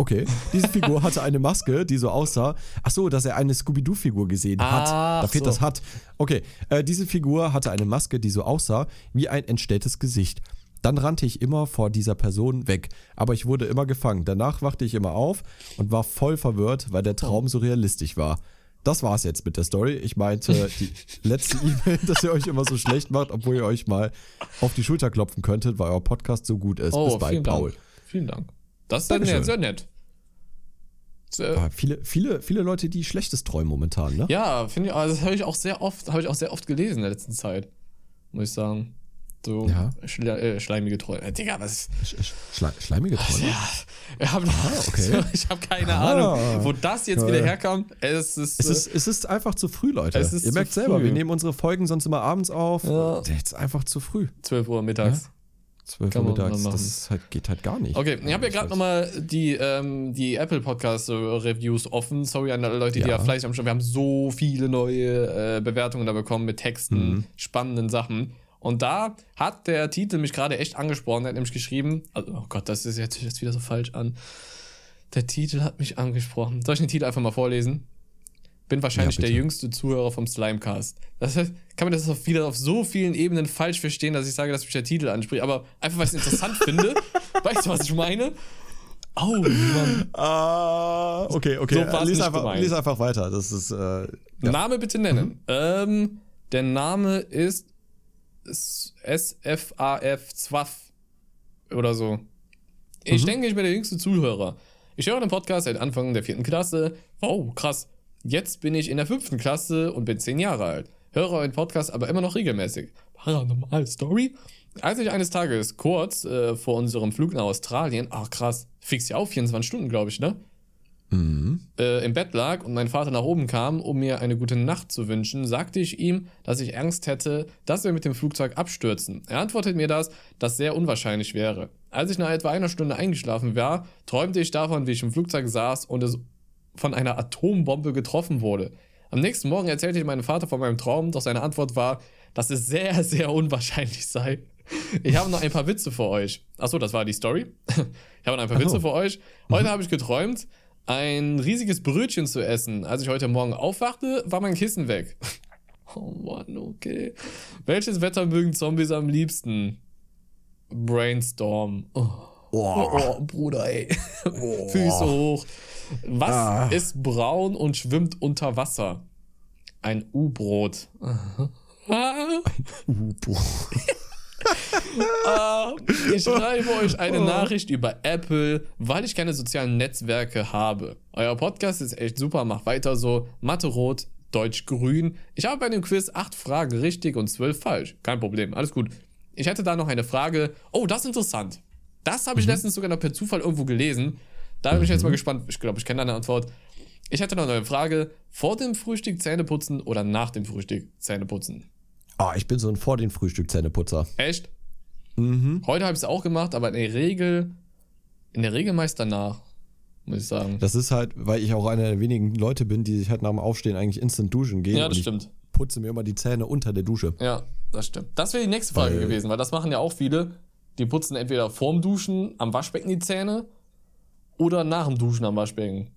Okay. Diese (laughs) Figur hatte eine Maske, die so aussah. Ach so, dass er eine Scooby-Doo-Figur gesehen hat. Ach da fehlt so. das hat. Okay. Äh, diese Figur hatte eine Maske, die so aussah wie ein entstelltes Gesicht. Dann rannte ich immer vor dieser Person weg. Aber ich wurde immer gefangen. Danach wachte ich immer auf und war voll verwirrt, weil der Traum so realistisch war. Das war's jetzt mit der Story. Ich meinte die (laughs) letzte E-Mail, dass ihr euch immer so schlecht macht, obwohl ihr euch mal auf die Schulter klopfen könntet, weil euer Podcast so gut ist. Oh, Bis bald, vielen Paul. Dank. Vielen Dank. Das ist nett. Sehr nett. Sehr, Aber viele, viele, viele Leute, die Schlechtes träumen momentan, ne? Ja, finde ich, also das habe ich auch sehr oft, habe ich auch sehr oft gelesen in der letzten Zeit. Muss ich sagen. So Ja. schle äh, schleimige Träume. Äh, Digga, was? Sch sch schle schleimige Träume. Ja, ich habe okay. (laughs) ich hab keine Ah. Ahnung, wo das jetzt wieder herkam. Es ist, Es ist, es ist einfach zu früh, Leute. Ihr merkt selber, früh. wir nehmen unsere Folgen sonst immer abends auf. Ja. Jetzt einfach zu früh. 12 Uhr mittags. 12 Kann Uhr mittags, das halt, geht halt gar nicht. Okay, ich habe ja gerade nochmal die, ähm, die Apple Podcast äh, Reviews offen. Sorry an alle Leute, die Ja. ja fleißig am Start. Wir haben so viele neue äh, Bewertungen da bekommen mit Texten, Mhm. spannenden Sachen. Und da hat der Titel mich gerade echt angesprochen. Er hat nämlich geschrieben, also, oh Gott, das ist jetzt, jetzt wieder so falsch an. Der Titel hat mich angesprochen. Soll ich den Titel einfach mal vorlesen? Bin wahrscheinlich Ja, der jüngste Zuhörer vom Slimecast. Das heißt, kann man das auf wieder auf so vielen Ebenen falsch verstehen, dass ich sage, dass mich der Titel anspricht. Aber einfach, weil ich es interessant (laughs) finde. Weißt du, was ich meine? Oh, Mann. Ah, okay, okay. So lies, einfach, lies einfach weiter. Das ist, äh, ja. Name bitte nennen. Ähm, der Name ist SFAF Zwaff oder so. Ich denke, ich bin der jüngste Zuhörer. Ich höre den Podcast seit Anfang der vierten Klasse. Wow, krass. Jetzt bin ich in der fünften Klasse und bin zehn Jahre alt. Höre euren Podcast aber immer noch regelmäßig. Paranormal Story? Als ich eines Tages kurz äh, vor unserem Flug nach Australien, ach krass, fix ja auch 24 Stunden, glaube ich, ne? Äh, im Bett lag und mein Vater nach oben kam, um mir eine gute Nacht zu wünschen, sagte ich ihm, dass ich Angst hätte, dass wir mit dem Flugzeug abstürzen. Er antwortet mir das, dass sehr unwahrscheinlich wäre. Als ich nach etwa einer Stunde eingeschlafen war, träumte ich davon, wie ich im Flugzeug saß und es von einer Atombombe getroffen wurde. Am nächsten Morgen erzählte ich meinem Vater von meinem Traum, doch seine Antwort war, dass es sehr, (laughs) sehr unwahrscheinlich sei. Ich habe noch ein paar Witze für euch. Achso, das war die Story. Ich habe noch ein paar Witze für euch. Heute habe ich geträumt, ein riesiges Brötchen zu essen. Als ich heute Morgen aufwachte, war mein Kissen weg. (laughs) Oh Mann, okay. Welches Wetter mögen Zombies am liebsten? Brainstorm. Oh, oh, oh Bruder, ey. (laughs) Füße hoch. Was Ah. ist braun und schwimmt unter Wasser? Ein U-Brot. U-Boot. (laughs) Ah, ich schreibe euch Oh. eine Nachricht über Apple, weil ich keine sozialen Netzwerke habe. Euer Podcast ist echt super, macht weiter so. Mathe rot, Deutsch grün. Ich habe bei dem Quiz acht Fragen richtig und zwölf falsch. Kein Problem, alles gut. Ich hätte da noch eine Frage. Oh, das ist interessant. Das habe ich Mhm. letztens sogar noch per Zufall irgendwo gelesen. Da bin ich jetzt mal gespannt. Ich glaube, ich kenne deine Antwort. Ich hätte noch eine Frage. Vor dem Frühstück Zähne putzen oder nach dem Frühstück Zähne putzen? Ah, ich bin so ein vor den Frühstück Zähneputzer. Echt? Mhm. Heute habe ich es auch gemacht, aber in der Regel, in der Regel meist danach, muss ich sagen. Das ist halt, weil ich auch einer der wenigen Leute bin, die sich halt nach dem Aufstehen eigentlich instant duschen gehen. ja, und das ich stimmt. putze mir immer die Zähne unter der Dusche. Ja, das stimmt. Das wäre die nächste Frage Weil- gewesen, weil das machen ja auch viele. Die putzen entweder vorm Duschen am Waschbecken die Zähne oder nach dem Duschen am Waschbecken.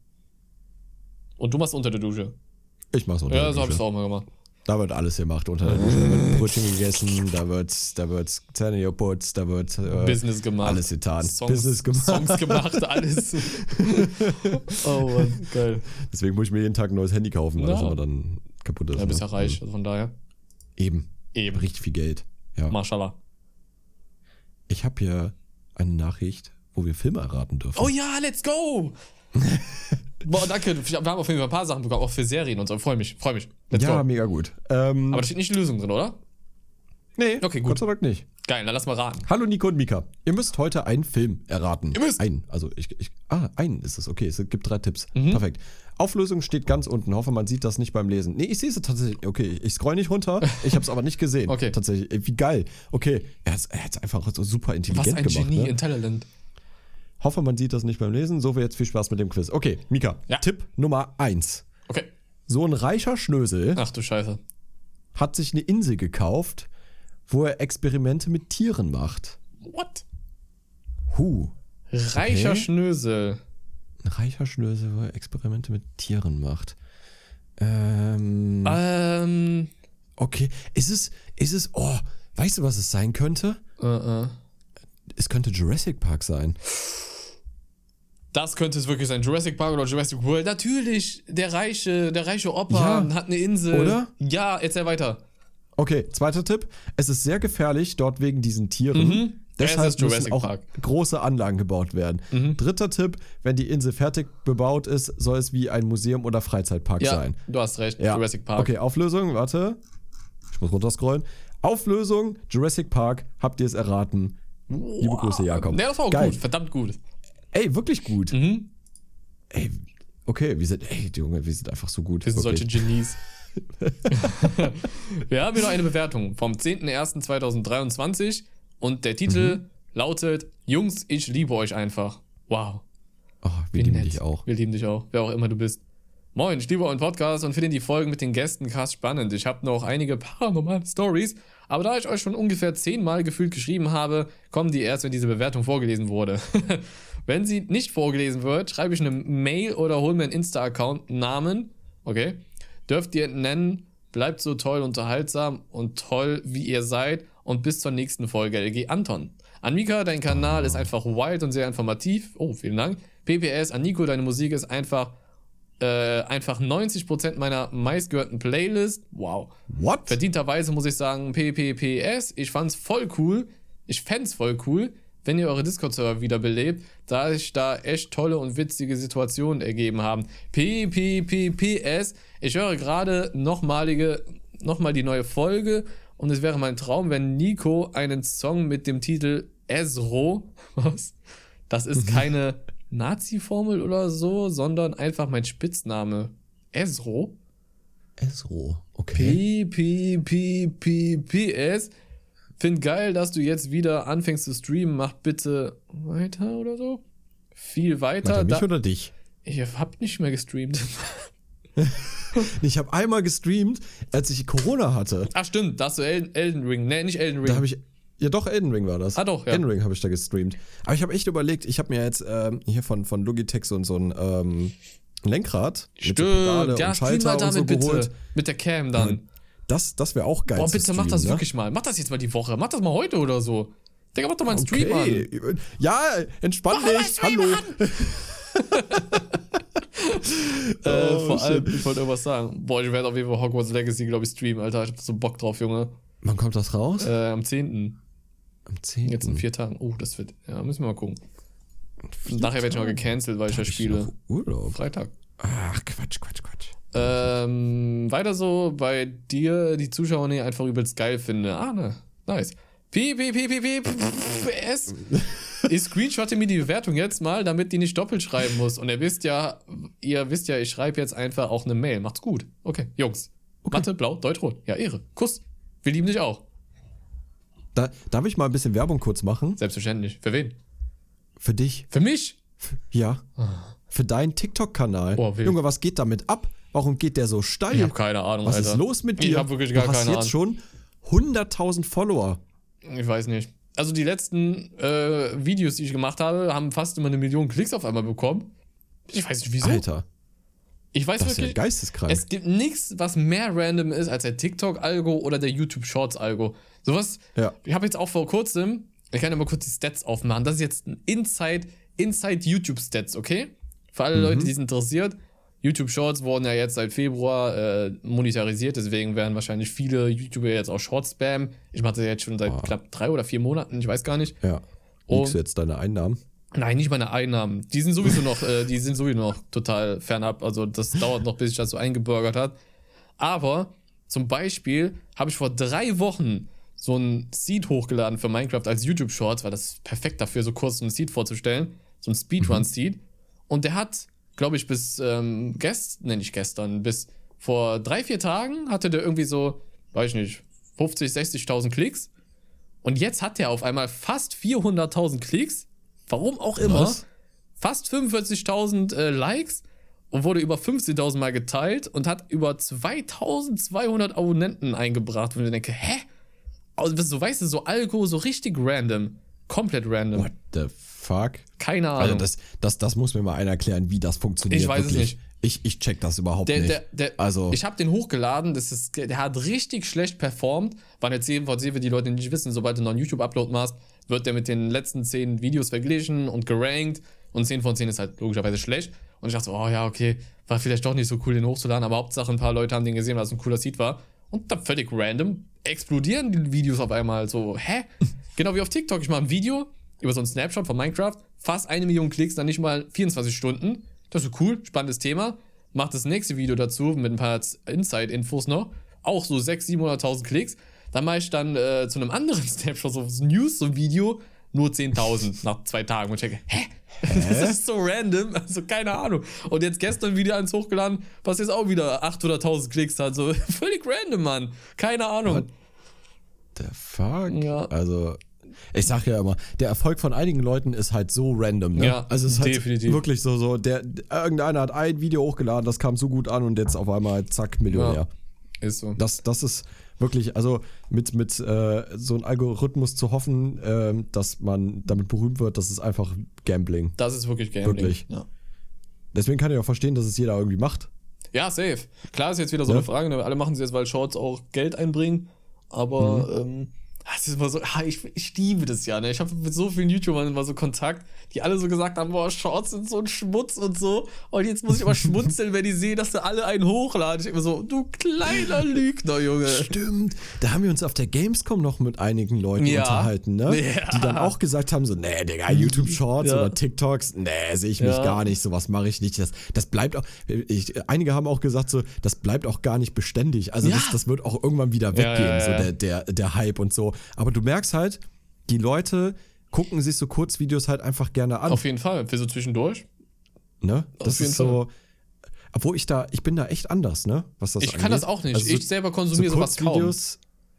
Und du machst unter der Dusche. Ich mach's unter Ja, der so habe ich Dusche. es auch mal gemacht. Da wird alles gemacht unter der Dusche. Da wird Brötchen gegessen, da wird, da wird Zähne geputzt, da wird äh, Business gemacht. alles getan. Songs, Business gemacht. Songs gemacht, (laughs) alles. oh Mann, geil. Deswegen muss ich mir jeden Tag ein neues Handy kaufen, weil Ja. das immer dann kaputt ist. Ja, bist ja ne? reich, also von daher. Eben. Eben. Richtig viel Geld. Ja. Mashallah. Ich habe hier eine Nachricht, wo wir Filme erraten dürfen. Oh ja, let's go! (laughs) Boah, danke. Wir haben auf jeden Fall ein paar Sachen bekommen, auch für Serien und so. Freue mich, freue mich. Let's ja, go. mega gut. Ähm, Aber da steht nicht die Lösung drin, oder? nee, okay, gut. Gott sei Dank nicht. Geil, dann lass mal raten. Hallo Nico und Mika. Ihr müsst heute einen Film erraten. Ihr müsst. Einen. Also ich, ich ah, einen ist es. Okay, es gibt drei Tipps. Mhm. Perfekt. Auflösung steht ganz unten. Hoffe, man sieht das nicht beim Lesen. Nee, ich sehe es tatsächlich. Okay, ich scroll nicht runter. Ich habe es aber nicht gesehen. (laughs) Okay. Tatsächlich. Ey, Wie geil. Okay, er hat es einfach so super Was intelligent ein gemacht. Genie ne? in Talent. Hoffe, man sieht das nicht beim Lesen. So, jetzt viel Spaß mit dem Quiz. Okay, Mika. Ja. Tipp Nummer eins. Okay. So ein reicher Schnösel Ach du Scheiße. hat sich eine Insel gekauft, wo er Experimente mit Tieren macht. What? Huh. Reicher Okay. Schnösel. Ein reicher Schnösel, wo er Experimente mit Tieren macht. Ähm, Ähm. okay. Ist es, ist es, oh, weißt du, was es sein könnte? Äh, äh. Es könnte Jurassic Park sein. Das könnte es wirklich sein. Jurassic Park oder Jurassic World. Natürlich. Der reiche, der reiche Opa Ja. hat eine Insel. Oder? Ja, erzähl weiter. Okay, zweiter Tipp. Es ist sehr gefährlich dort wegen diesen Tieren. Mhm. Es Deshalb ist müssen Jurassic auch Park. große Anlagen gebaut werden. Mhm. Dritter Tipp, wenn die Insel fertig bebaut ist, soll es wie ein Museum oder Freizeitpark Ja, sein. du hast recht. Ja. Jurassic Park. Okay, Auflösung, warte. Ich muss runterscrollen. Auflösung, Jurassic Park, habt ihr es erraten? Liebe Grüße, Jakob. Der das war auch Geil. gut. Verdammt gut. Ey, wirklich gut. Mhm. Ey, okay, wir sind, ey, Junge, wir sind einfach so gut. Wir sind wirklich. solche Genies. (laughs) (laughs) Wir haben hier noch eine Bewertung vom 10.01.2023 und der Titel Mhm. lautet Jungs, ich liebe euch einfach. Wow. Oh, wir Wie lieben nett. dich auch. Wir lieben dich auch, wer auch immer du bist. Moin, ich liebe euren Podcast und finde die Folgen mit den Gästen krass spannend. Ich habe noch einige paranormale Stories, aber da ich euch schon ungefähr zehnmal gefühlt geschrieben habe, kommen die erst, wenn diese Bewertung vorgelesen wurde. (laughs) wenn sie nicht vorgelesen wird, schreibe ich eine Mail oder hole mir einen Insta-Account Namen. Okay. Dürft ihr nennen, bleibt so toll unterhaltsam und toll, wie ihr seid und bis zur nächsten Folge, LG Anton. An Mika, dein Kanal ist einfach wild und sehr informativ. Oh, vielen Dank. PPS, an Nico, deine Musik ist einfach, äh, einfach 90% meiner meistgehörten Playlist. Wow. What? Verdienterweise muss ich sagen, PPPS, ich fand's voll cool. Ich fänd's voll cool, wenn ihr eure Discord-Server wiederbelebt, da sich da echt tolle und witzige Situationen ergeben haben. PPPPS, ich höre gerade nochmalige, nochmal die neue Folge und es wäre mein Traum, wenn Nico einen Song mit dem Titel Ezro, (laughs) was? Das ist (laughs) keine Nazi-Formel oder so, sondern einfach mein Spitzname. Ezro? Ezro, okay. P, P, P, P, P, S. Find geil, dass du jetzt wieder anfängst zu streamen. Mach bitte weiter oder so. Viel weiter. Meint er mich oder dich? ich hab nicht mehr gestreamt. (laughs) (laughs) Ich habe einmal gestreamt, als ich Corona hatte. Ach stimmt, da hast du Elden, Elden Ring. Nee, nicht Elden Ring. Da habe ich. Ja, doch, Elden Ring war das. Ah, doch, ja. Elden Ring habe ich da gestreamt. Aber ich habe echt überlegt, ich habe mir jetzt ähm, hier von, von Logitech so, so ein ähm, Lenkrad mit so Pedale Stimmt, ja, und Schalter mal damit so bitte. geholt. Mit der Cam dann. Das, das wäre auch geil Boah, bitte mach das streamen, ne? wirklich mal. Mach das jetzt mal die Woche. Mach das mal heute oder so. Digga, mach doch mal einen Stream an. Okay. Ja, entspann Mach dich. Stream (laughs) Äh, Oh, vor allem, shit. ich wollte irgendwas sagen. Boah, ich werde auf jeden Fall Hogwarts Legacy, glaube ich, streamen, Alter. Ich hab so Bock drauf, Junge. Wann kommt das raus? Äh, am 10. Am 10. Jetzt in vier Tagen. Oh, das wird. Ja, müssen wir mal gucken. Nachher werde ich mal gecancelt, weil ich ja ich spiele. noch Urlaub. Freitag. Ach, Quatsch, Quatsch, Quatsch. Ähm, weiter so, bei dir die Zuschauer nee, einfach übelst geil finde. Ah, ne. Nice. Piep, piep, piep, piep, piep, S. Ich screenshotte mir die Bewertung jetzt mal, damit die nicht doppelt schreiben muss. Und ihr wisst ja, ihr wisst ja, ich schreibe jetzt einfach auch eine Mail. Macht's gut. Okay, Jungs. Mathe, blau, Deutsch, rot. Ja, Ehre. Kuss. Wir lieben dich auch. Da, darf ich mal ein bisschen Werbung kurz machen? Selbstverständlich. Für wen? Für dich. Für mich? Ja. Für deinen TikTok-Kanal. Oh. Junge, was geht damit ab? Warum geht der so steil? Ich habe keine Ahnung, was Alter. ist los mit dir? Ich habe wirklich gar du hast keine jetzt Ahnung. schon 100.000 Follower. Ich weiß nicht. Also die letzten äh, Videos, die ich gemacht habe, haben fast immer eine Million Klicks auf einmal bekommen. Ich weiß nicht wieso. Alter, ich weiß das ist ja wirklich, geisteskrank. es gibt nichts, was mehr random ist als der TikTok-Algo oder der YouTube Shorts-Algo. Sowas, Ja. ich habe jetzt auch vor kurzem, ich kann ja mal kurz die Stats aufmachen. Das ist jetzt ein Inside, Inside YouTube Stats, okay? Für Mhm. alle Leute, die es interessiert. YouTube Shorts wurden ja jetzt seit Februar äh, monetarisiert, deswegen werden wahrscheinlich viele YouTuber jetzt auch Shorts spammen. Ich mache das jetzt schon seit knapp drei oder vier Monaten, ich weiß gar nicht. ja. Und- du jetzt deine Einnahmen? Nein, nicht meine Einnahmen. Die sind sowieso noch, äh, die sind sowieso noch total fernab. Also das dauert noch, bis sich das so eingebürgert hat. Aber zum Beispiel habe ich vor drei Wochen so ein Seed hochgeladen für Minecraft als YouTube Shorts, weil das ist perfekt dafür, so kurz so ein Seed vorzustellen. So ein Speedrun-Seed. Und der hat, glaube ich, bis ähm, gestern, ne, nicht gestern, bis vor drei, vier Tagen hatte der irgendwie so, weiß ich nicht, 50, 60.000 Klicks. Und jetzt hat der auf einmal fast 400.000 Klicks. Warum auch immer. Was? Fast 45.000 äh, Likes und wurde über 15.000 Mal geteilt und hat über 2200 Abonnenten eingebracht. Und ich denke, hä? Also, so weißt du, so Algo, so richtig random. Komplett random. What the fuck? Keine Ahnung. Also das, das, das muss mir mal einer erklären, wie das funktioniert. Ich weiß es wirklich. nicht. Ich, ich check das überhaupt Der, nicht. der, der, also, ich habe den hochgeladen, das ist, der hat richtig schlecht performt. Waren jetzt jedenfalls, für die Leute nicht wissen, sobald du noch einen YouTube-Upload machst, wird der mit den letzten 10 Videos verglichen und gerankt. Und 10 von 10 ist halt logischerweise schlecht. Und ich dachte so, oh ja, okay, war vielleicht doch nicht so cool, den hochzuladen, aber Hauptsache ein paar Leute haben den gesehen, weil es ein cooler Seed war. Und dann völlig random explodieren die Videos auf einmal so, hä? (laughs) genau wie auf TikTok, ich mache ein Video über so einen Snapshot von Minecraft, fast eine Million Klicks, dann nicht mal 24 Stunden. Das ist cool, spannendes Thema. Mach das nächste Video dazu mit ein paar Inside-Infos noch. Auch so 600.000, 700.000 Klicks. Dann mache ich dann äh, zu einem anderen (laughs) Snapshot, so ein News, so ein Video, nur 10.000 nach zwei Tagen. Und ich denke, hä? (laughs) Das ist so random, also keine Ahnung. Und jetzt gestern wieder eins hochgeladen, was jetzt auch wieder 800.000 Klicks hat. So (laughs) völlig random, Mann. Keine Ahnung. the fuck? Ja. Also, ich sag ja immer, der Erfolg von einigen Leuten ist halt so random, ne? Ja, also es ist halt definitiv. wirklich so, so, der, irgendeiner hat ein Video hochgeladen, das kam so gut an und jetzt auf einmal zack, Millionär. Ist so. Das, das ist wirklich, also mit, mit äh, so einem Algorithmus zu hoffen, ähm, dass man damit berühmt wird, das ist einfach Gambling. Das ist wirklich Gambling. Wirklich. Ja. Deswegen kann ich auch verstehen, dass es jeder irgendwie macht. Ja, safe. Klar ist jetzt wieder so Ja. eine Frage. Ne? Alle machen es jetzt, weil Shorts auch Geld einbringen. Aber ähm, Das ist immer so, ich, ich liebe das ja, ne? Ich habe mit so vielen YouTubern immer so Kontakt, die alle so gesagt haben, boah, Shorts sind so ein Schmutz und so. Und jetzt muss ich aber schmunzeln, wenn die sehen, dass da alle einen hochladen. Ich immer so, du kleiner (laughs) Lügner, Junge. Stimmt. Da haben wir uns auf der Gamescom noch mit einigen Leuten Ja. unterhalten, ne? Ja. Die dann auch gesagt haben: so, nee, Digga, YouTube Shorts Ja. oder TikToks, nee, sehe ich mich gar nicht, sowas mache ich nicht. Das, das bleibt auch. Ich, einige haben auch gesagt, so, das bleibt auch gar nicht beständig. Also das, das wird auch irgendwann wieder weggehen, so der, der, der Hype und so. Aber du merkst halt, die Leute gucken sich so Kurzvideos halt einfach gerne an. Auf jeden Fall, für so zwischendurch. Ne? Das jeden ist so. Obwohl ich da, ich bin da echt anders, ne? Was das Ich kann das angeht. auch nicht. Also so- ich selber konsumiere so sowas kaum.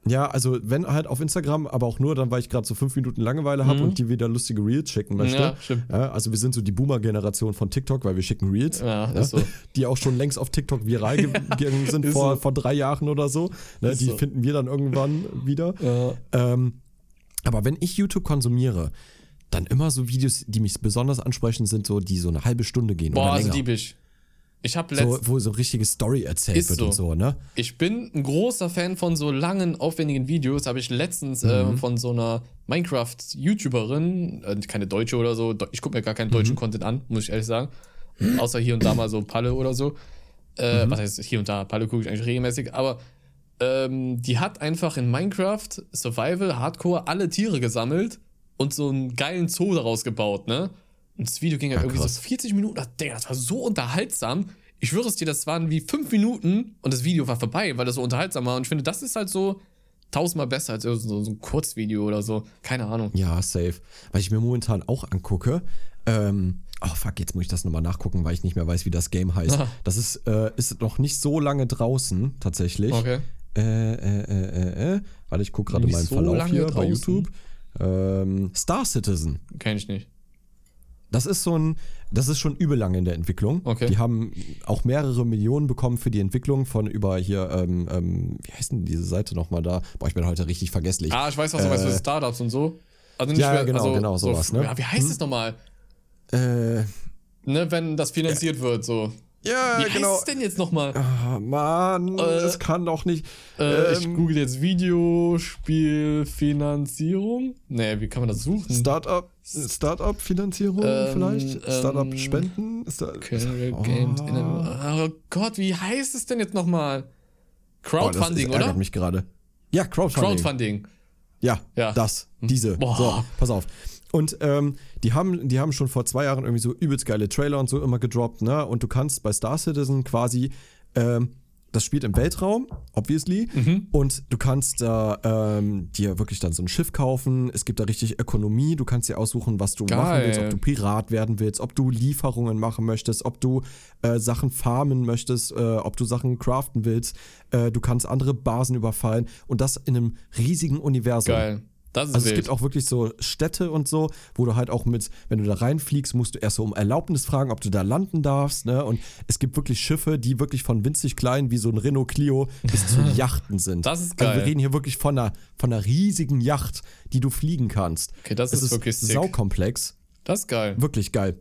Ja, also wenn halt auf Instagram, aber auch nur dann, weil ich gerade so fünf Minuten Langeweile habe und die wieder lustige Reels schicken möchte. Mhm. Ja, stimmt. Ja, also wir sind so die Boomer-Generation von TikTok, weil wir schicken Reels. Ja, ist so. Die auch schon längst auf TikTok viral (laughs) ge- gegangen sind vor, so. vor drei Jahren oder so. Ne, die so. finden wir dann irgendwann wieder. Ja. Ähm, aber wenn ich YouTube konsumiere, dann immer so Videos, die mich besonders ansprechen, sind so, die so eine halbe Stunde gehen Boah, oder also länger. lieb ich. Ich habe so, wo so richtige Story erzählt wird so. und so, ne? ich bin ein großer Fan von so langen, aufwendigen Videos. Habe ich letztens Mhm. äh, von so einer Minecraft-YouTuberin, äh, keine Deutsche oder so, ich gucke mir gar keinen Mhm. deutschen Content an, muss ich ehrlich sagen. Außer hier und da mal so Palle oder so. Mhm. Äh, Was heißt hier und da? Palle gucke ich eigentlich regelmäßig, aber ähm, die hat einfach in Minecraft Survival, Hardcore alle Tiere gesammelt und so einen geilen Zoo daraus gebaut, ne? Und das Video ging halt Ja, irgendwie krass. so 40 Minuten. Ach, Digga, das war so unterhaltsam. Ich schwöre es dir, das waren wie fünf Minuten und das Video war vorbei, weil das so unterhaltsam war. Und ich finde, das ist halt so tausendmal besser als so, so ein Kurzvideo oder so. Keine Ahnung. Ja, safe. Weil ich mir momentan auch angucke, ähm, oh fuck, jetzt muss ich das nochmal nachgucken, weil ich nicht mehr weiß, wie das Game heißt. Aha. Das ist, äh, ist noch nicht so lange draußen, tatsächlich. Okay. Äh, äh, äh, äh, äh. Warte, ich gucke gerade meinen so Verlauf hier bei draußen? YouTube. Ähm, Star Citizen. Kenn ich nicht. Das ist so ein, das ist schon übel lange in der Entwicklung. Okay. Die haben auch mehrere Millionen bekommen für die Entwicklung von über hier, ähm, ähm, wie heißt denn diese Seite nochmal da? Boah, ich bin heute richtig vergesslich. Ah, ich weiß, was du Äh, für Startups und so. Also nicht ja, mehr, genau, also, genau, sowas, so, ne? Ja, wie heißt es nochmal? Äh, Ne, wenn das finanziert wird, so. Ja, Wie heißt es denn jetzt nochmal? Ah, Mann, Äh, das kann doch nicht. Äh, ich ähm, google jetzt Videospielfinanzierung. Nee, wie kann man das suchen? Startup, Startup-Finanzierung Ähm, vielleicht? ähm, Startup-Spenden? Star Career Oh. Games in Oh Gott, wie heißt es denn jetzt nochmal? Oh, das Crowdfunding, ärgert oder? mich gerade. Ja, Crowdfunding. Crowdfunding. Ja, Ja. das, diese. Boah. So, pass auf. Und ähm, die, haben, die haben schon vor zwei Jahren irgendwie so übelst geile Trailer und so immer gedroppt, ne? Und du kannst bei Star Citizen quasi, ähm, das spielt im Weltraum, obviously, Mhm. und du kannst da ähm, dir wirklich dann so ein Schiff kaufen. Es gibt da richtig Ökonomie. Du kannst dir aussuchen, was du machen willst, Geil. ob du Pirat werden willst, ob du Lieferungen machen möchtest, ob du äh, Sachen farmen möchtest, äh, ob du Sachen craften willst. Äh, du kannst andere Basen überfallen und das in einem riesigen Universum. Geil. Das ist Also es wild. gibt auch wirklich so Städte und so, wo du halt auch mit, wenn du da reinfliegst, musst du erst so um Erlaubnis fragen, ob du da landen darfst. Ne? Und es gibt wirklich Schiffe, die wirklich von winzig klein wie so ein Renault Clio bis zu (laughs) Yachten sind. Das ist Also geil. wir reden hier wirklich von einer, von einer riesigen Yacht, die du fliegen kannst. Okay, das es ist wirklich sick. saukomplex. das ist geil. Wirklich geil.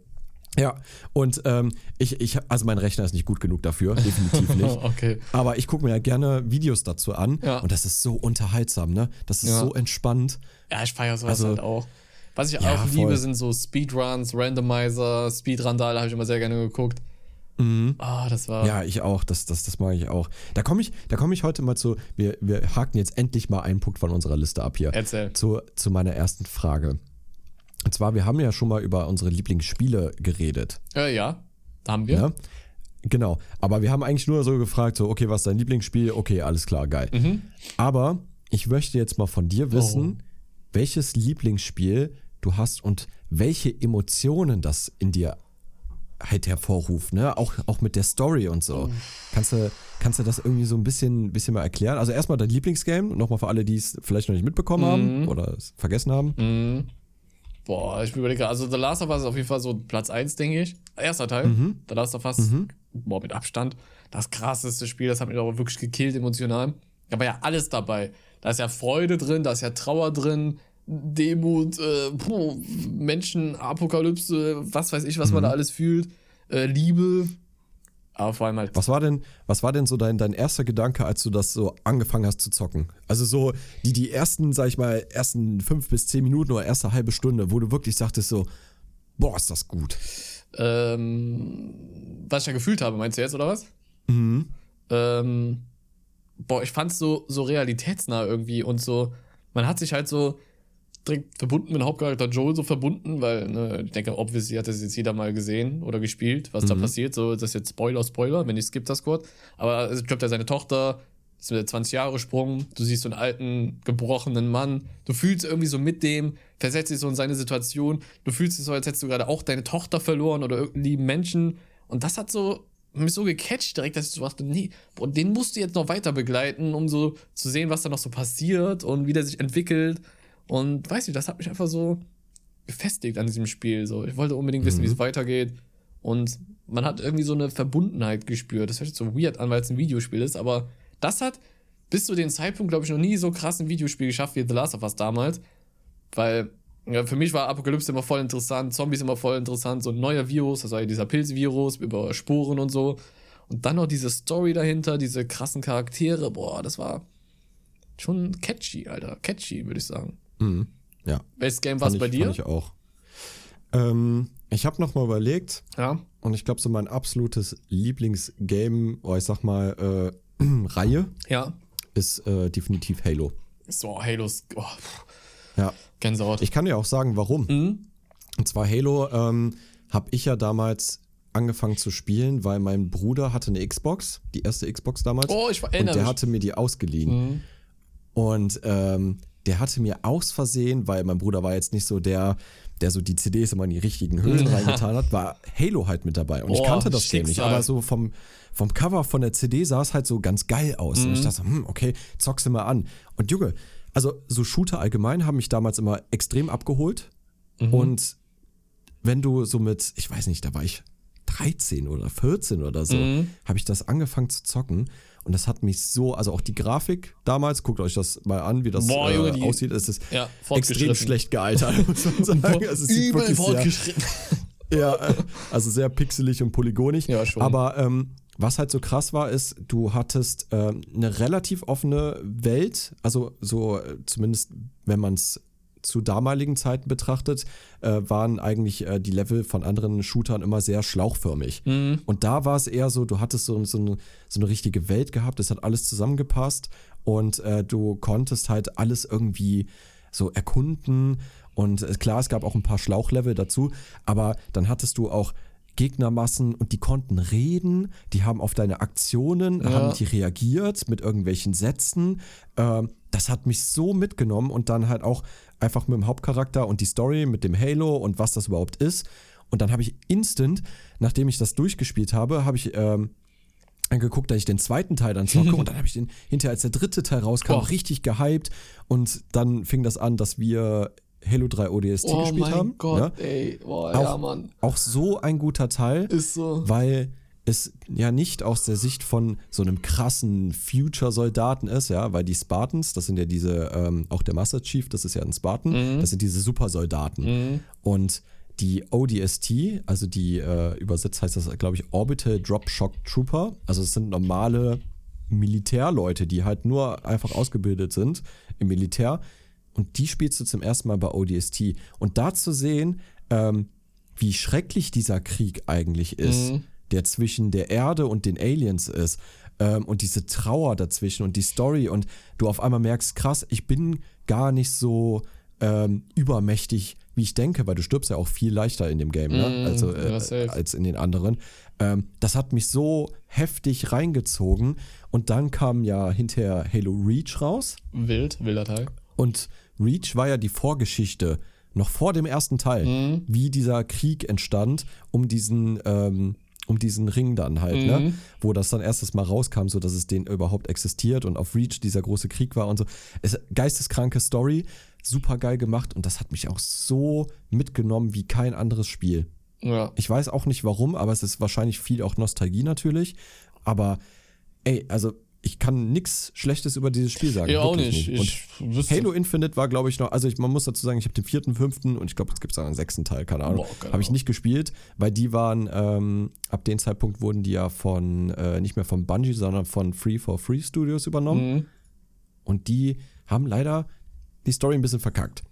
Ja, und ähm, ich, ich, also mein Rechner ist nicht gut genug dafür, (laughs) definitiv nicht. okay. Aber ich gucke mir ja gerne Videos dazu an Ja. und das ist so unterhaltsam, ne? Das ist Ja. so entspannt. Ja, ich feiere sowas Also- halt auch. Was ich Ja, auch voll. liebe, sind so Speedruns, Randomizer, Speedrandale habe ich immer sehr gerne geguckt. Ah, das war. Mhm. Ja, ich auch. Das, das, das mag ich auch. Da komme ich, da komme ich heute mal zu. Wir, wir haken jetzt endlich mal einen Punkt von unserer Liste ab hier. Erzähl. Zu, zu meiner ersten Frage. Und zwar, wir haben ja schon mal über unsere Lieblingsspiele geredet. Äh, ja, haben wir. Ne? Genau. Aber wir haben eigentlich nur so gefragt, so, okay, was ist dein Lieblingsspiel? Okay, alles klar, geil. Mhm. Aber ich möchte jetzt mal von dir wissen, Oh. welches Lieblingsspiel du hast und welche Emotionen das in dir halt hervorruft, ne? Auch, auch mit der Story und so. Kannst du, kannst du das irgendwie so ein bisschen, bisschen mal erklären? Also erstmal dein Lieblingsgame, nochmal für alle, die es vielleicht noch nicht mitbekommen haben oder es vergessen haben. Mhm. Boah, ich überlege, also The Last of Us ist auf jeden Fall so Platz 1, denke ich. Erster Teil. Mhm. The Last of Us, boah, mit Abstand. Das krasseste Spiel, das hat mich aber wirklich gekillt emotional. Da war ja alles dabei. Da ist ja Freude drin, da ist ja Trauer drin, Demut, äh, puh, Menschen, Apokalypse, was weiß ich, was Mhm. man da alles fühlt. Äh, Liebe. Aber vor allem halt. Was war denn, was war denn so dein, dein erster Gedanke, als du das so angefangen hast zu zocken? Also so die, die ersten, sag ich mal, ersten fünf bis zehn Minuten oder erste halbe Stunde, wo du wirklich sagtest so, boah, ist das gut. Ähm, was ich da gefühlt habe, meinst du jetzt, oder was? Mhm. Ähm, boah, ich fand's so, so realitätsnah irgendwie und so, man hat sich halt so direkt verbunden mit dem Hauptcharakter Joel so verbunden, weil, ne, ich denke, obviously hat das jetzt jeder mal gesehen oder gespielt, was da passiert. So, das ist jetzt Spoiler, Spoiler, wenn ich skip das kurz. Aber es glaubt ja seine Tochter, ist mit 20 Jahre Sprung, du siehst so einen alten, gebrochenen Mann, du fühlst irgendwie so mit dem, versetzt dich so in seine Situation, du fühlst dich so, als hättest du gerade auch deine Tochter verloren oder irgendeinen lieben Menschen. Und das hat so mich so gecatcht direkt, dass ich so dachte, nee, boah, den musst du jetzt noch weiter begleiten, um so zu sehen, was da noch so passiert und wie der sich entwickelt. Und weiß nicht, das hat mich einfach so gefestigt an diesem Spiel. So, ich wollte unbedingt wissen, wie es weitergeht. Und man hat irgendwie so eine Verbundenheit gespürt. Das hört sich so weird an, weil es ein Videospiel ist, aber das hat bis zu dem Zeitpunkt, glaube ich, noch nie so krass ein Videospiel geschafft wie The Last of Us damals. Weil ja, für mich war Apokalypse immer voll interessant, Zombies immer voll interessant, so ein neuer Virus, das war ja dieser Pilzvirus über Sporen und so. Und dann noch diese Story dahinter, diese krassen Charaktere, boah, das war schon catchy, Alter. Catchy, würde ich sagen. Mhm. Ja. Welches Game war es bei dir? Fand ich auch. Ähm, ich habe noch mal überlegt Ja. und ich glaube so mein absolutes Lieblingsgame, oder ich sag mal äh, (clears throat) Reihe Ja. ist äh, definitiv Halo. So, Halos. Oh, pff, Ja. Gänsehaut. Ich kann dir auch sagen, warum. Mhm. Und zwar Halo ähm, habe ich ja damals angefangen zu spielen, weil mein Bruder hatte eine Xbox, die erste Xbox damals. Oh, ich und erinnere der mich. hatte mir die ausgeliehen. Mhm. Und ähm, der hatte mir aus Versehen, weil mein Bruder war jetzt nicht so der, der so die CDs immer in die richtigen Höhlen reingetan hat, war Halo halt mit dabei. Und ich Boah, kannte das Game nicht, Schicksal. aber so vom, vom Cover von der CD sah es halt so ganz geil aus. Und ich Mhm. dachte, so, hm, okay, zock's mal an. Und Junge, also so Shooter allgemein haben mich damals immer extrem abgeholt. Mhm. Und wenn du so mit, ich weiß nicht, da war ich 13 oder 14 oder so, Mhm. habe ich das angefangen zu zocken. Und das hat mich so, also auch die Grafik damals, guckt euch das mal an, wie das Boah, äh, aussieht. Es ist Ja, extrem fortgeschritten. schlecht gealtert, (laughs) muss man sagen. Also es sieht Übel wirklich sehr, fortgeschritten. (laughs) ja, äh, also sehr pixelig und polygonig. Ja, schon. Aber ähm, was halt so krass war, ist, du hattest ähm, eine relativ offene Welt, also so äh, zumindest, wenn man es zu damaligen Zeiten betrachtet, äh, waren eigentlich äh, die Level von anderen Shootern immer sehr schlauchförmig. Mhm. Und da war es eher so, du hattest so, so, eine, so eine richtige Welt gehabt, es hat alles zusammengepasst und äh, du konntest halt alles irgendwie so erkunden. Und äh, klar, es gab auch ein paar Schlauchlevel dazu, aber dann hattest du auch Gegnermassen und die konnten reden, die haben auf deine Aktionen, Ja. haben die reagiert mit irgendwelchen Sätzen. Ähm, das hat mich so mitgenommen und dann halt auch einfach mit dem Hauptcharakter und die Story mit dem Halo und was das überhaupt ist. Und dann habe ich instant, nachdem ich das durchgespielt habe, habe ich ähm, geguckt, dass ich den zweiten Teil dann zocke (laughs) und dann habe ich den hinterher, als der dritte Teil rauskam, Boah. richtig gehypt und dann fing das an, dass wir Halo 3 ODST Oh gespielt mein haben. Gott, ne? ey. Boah, Auch, ja, Mann. auch so ein guter Teil, Ist so. weil es ja nicht aus der Sicht von so einem krassen Future-Soldaten ist, ja, weil die Spartans, das sind ja diese, ähm, auch der Master Chief, das ist ja ein Spartan, das sind diese Supersoldaten. Mhm. Und die ODST, also die äh, übersetzt heißt das, glaube ich, Orbital Drop Shock Trooper. Also es sind normale Militärleute, die halt nur einfach ausgebildet sind im Militär. Und die spielst du zum ersten Mal bei ODST. Und da zu sehen, ähm, wie schrecklich dieser Krieg eigentlich ist, Mhm. Der zwischen der Erde und den Aliens ist. Ähm, und diese Trauer dazwischen und die Story. Und du auf einmal merkst, krass, ich bin gar nicht so ähm, übermächtig, wie ich denke, weil du stirbst ja auch viel leichter in dem Game, ne? Mhm, also, äh, als in den anderen. Ähm, das hat mich so heftig reingezogen. Und dann kam ja hinterher Halo Reach raus. Wild, wilder Teil. Und Reach war ja die Vorgeschichte, noch vor dem ersten Teil, Mhm. wie dieser Krieg entstand, um diesen, ähm, um diesen Ring dann halt, ne? Mhm. Wo das dann erstes Mal rauskam, so dass es den überhaupt existiert und auf Reach dieser große Krieg war und so. Es, geisteskranke Story, super geil gemacht und das hat mich auch so mitgenommen wie kein anderes Spiel. Ja. Ich weiß auch nicht warum, aber es ist wahrscheinlich viel auch Nostalgie natürlich. Aber ey, also ich kann nichts Schlechtes über dieses Spiel sagen. Ja, auch wirklich nicht. Und Halo Infinite war, glaube ich, noch, also ich, man muss dazu sagen, ich habe den vierten, fünften und ich glaube, es gibt auch einen sechsten Teil, keine Ahnung. Habe ich nicht gespielt, weil die waren, ähm, ab dem Zeitpunkt wurden die ja von, äh, nicht mehr von Bungie, sondern von Free for Free Studios übernommen. Mhm. Und die haben leider die Story ein bisschen verkackt.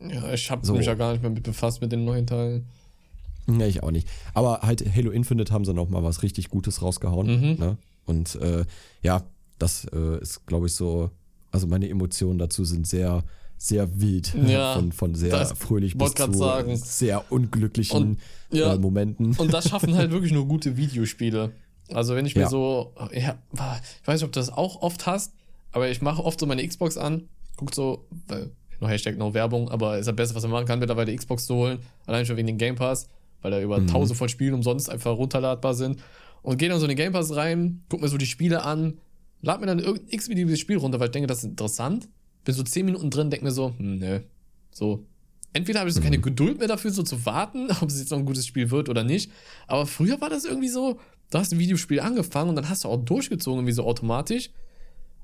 Ja, ich habe So. mich ja gar nicht mehr mit befasst mit den neuen Teilen. Ja, ich auch nicht. Aber halt Halo Infinite haben sie noch mal was richtig Gutes rausgehauen. Mhm. Ne? Und äh, ja, das äh, ist, glaube ich, so, also meine Emotionen dazu sind sehr, sehr wild. Ja, (laughs) von, von sehr fröhlich bis zu sagen. sehr unglücklichen Und, ja. äh, Momenten. Und das schaffen halt wirklich nur gute Videospiele. Also wenn ich mir Ja. so, ja, ich weiß nicht, ob du das auch oft hast, aber ich mache oft so meine Xbox an, guck so, weil, no Hashtag, no Werbung, aber ist das Beste, was man machen kann, mittlerweile Xbox zu holen, allein schon wegen den Game Pass, weil da über Mhm. tausend von Spielen umsonst einfach runterladbar sind. Und gehe dann so in den Game Pass rein, guck mir so die Spiele an, lad mir dann irgendein x-beliebiges Spiel runter, weil ich denke, das ist interessant. Bin so 10 Minuten drin, denke mir so, hm, ne, so. Entweder habe ich so keine Geduld mehr dafür, so zu warten, (laughs) ob es jetzt noch ein gutes Spiel wird oder nicht. Aber früher war das irgendwie so, du hast ein Videospiel angefangen und dann hast du auch durchgezogen, irgendwie so automatisch.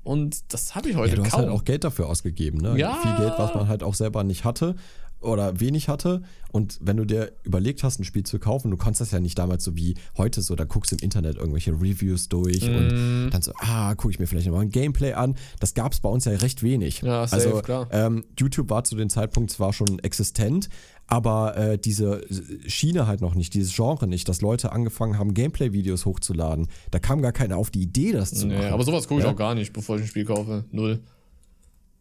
Und das habe ich heute Ja, du hast kaum. halt auch Geld dafür ausgegeben, ne? Ja. Viel Geld, was man halt auch selber nicht hatte oder wenig hatte. Und wenn du dir überlegt hast, ein Spiel zu kaufen, du konntest das ja nicht damals so wie heute so, da guckst du im Internet irgendwelche Reviews durch Mhm. und dann so, ah, gucke ich mir vielleicht nochmal ein Gameplay an. Das gab es bei uns ja recht wenig. Ja, safe, also klar. Ähm, YouTube war zu dem Zeitpunkt zwar schon existent, aber äh, diese Schiene halt noch nicht, dieses Genre nicht, dass Leute angefangen haben, Gameplay-Videos hochzuladen. Da kam gar keiner auf die Idee, das zu nee, machen. aber sowas gucke ich Ja. auch gar nicht, bevor ich ein Spiel kaufe. Null.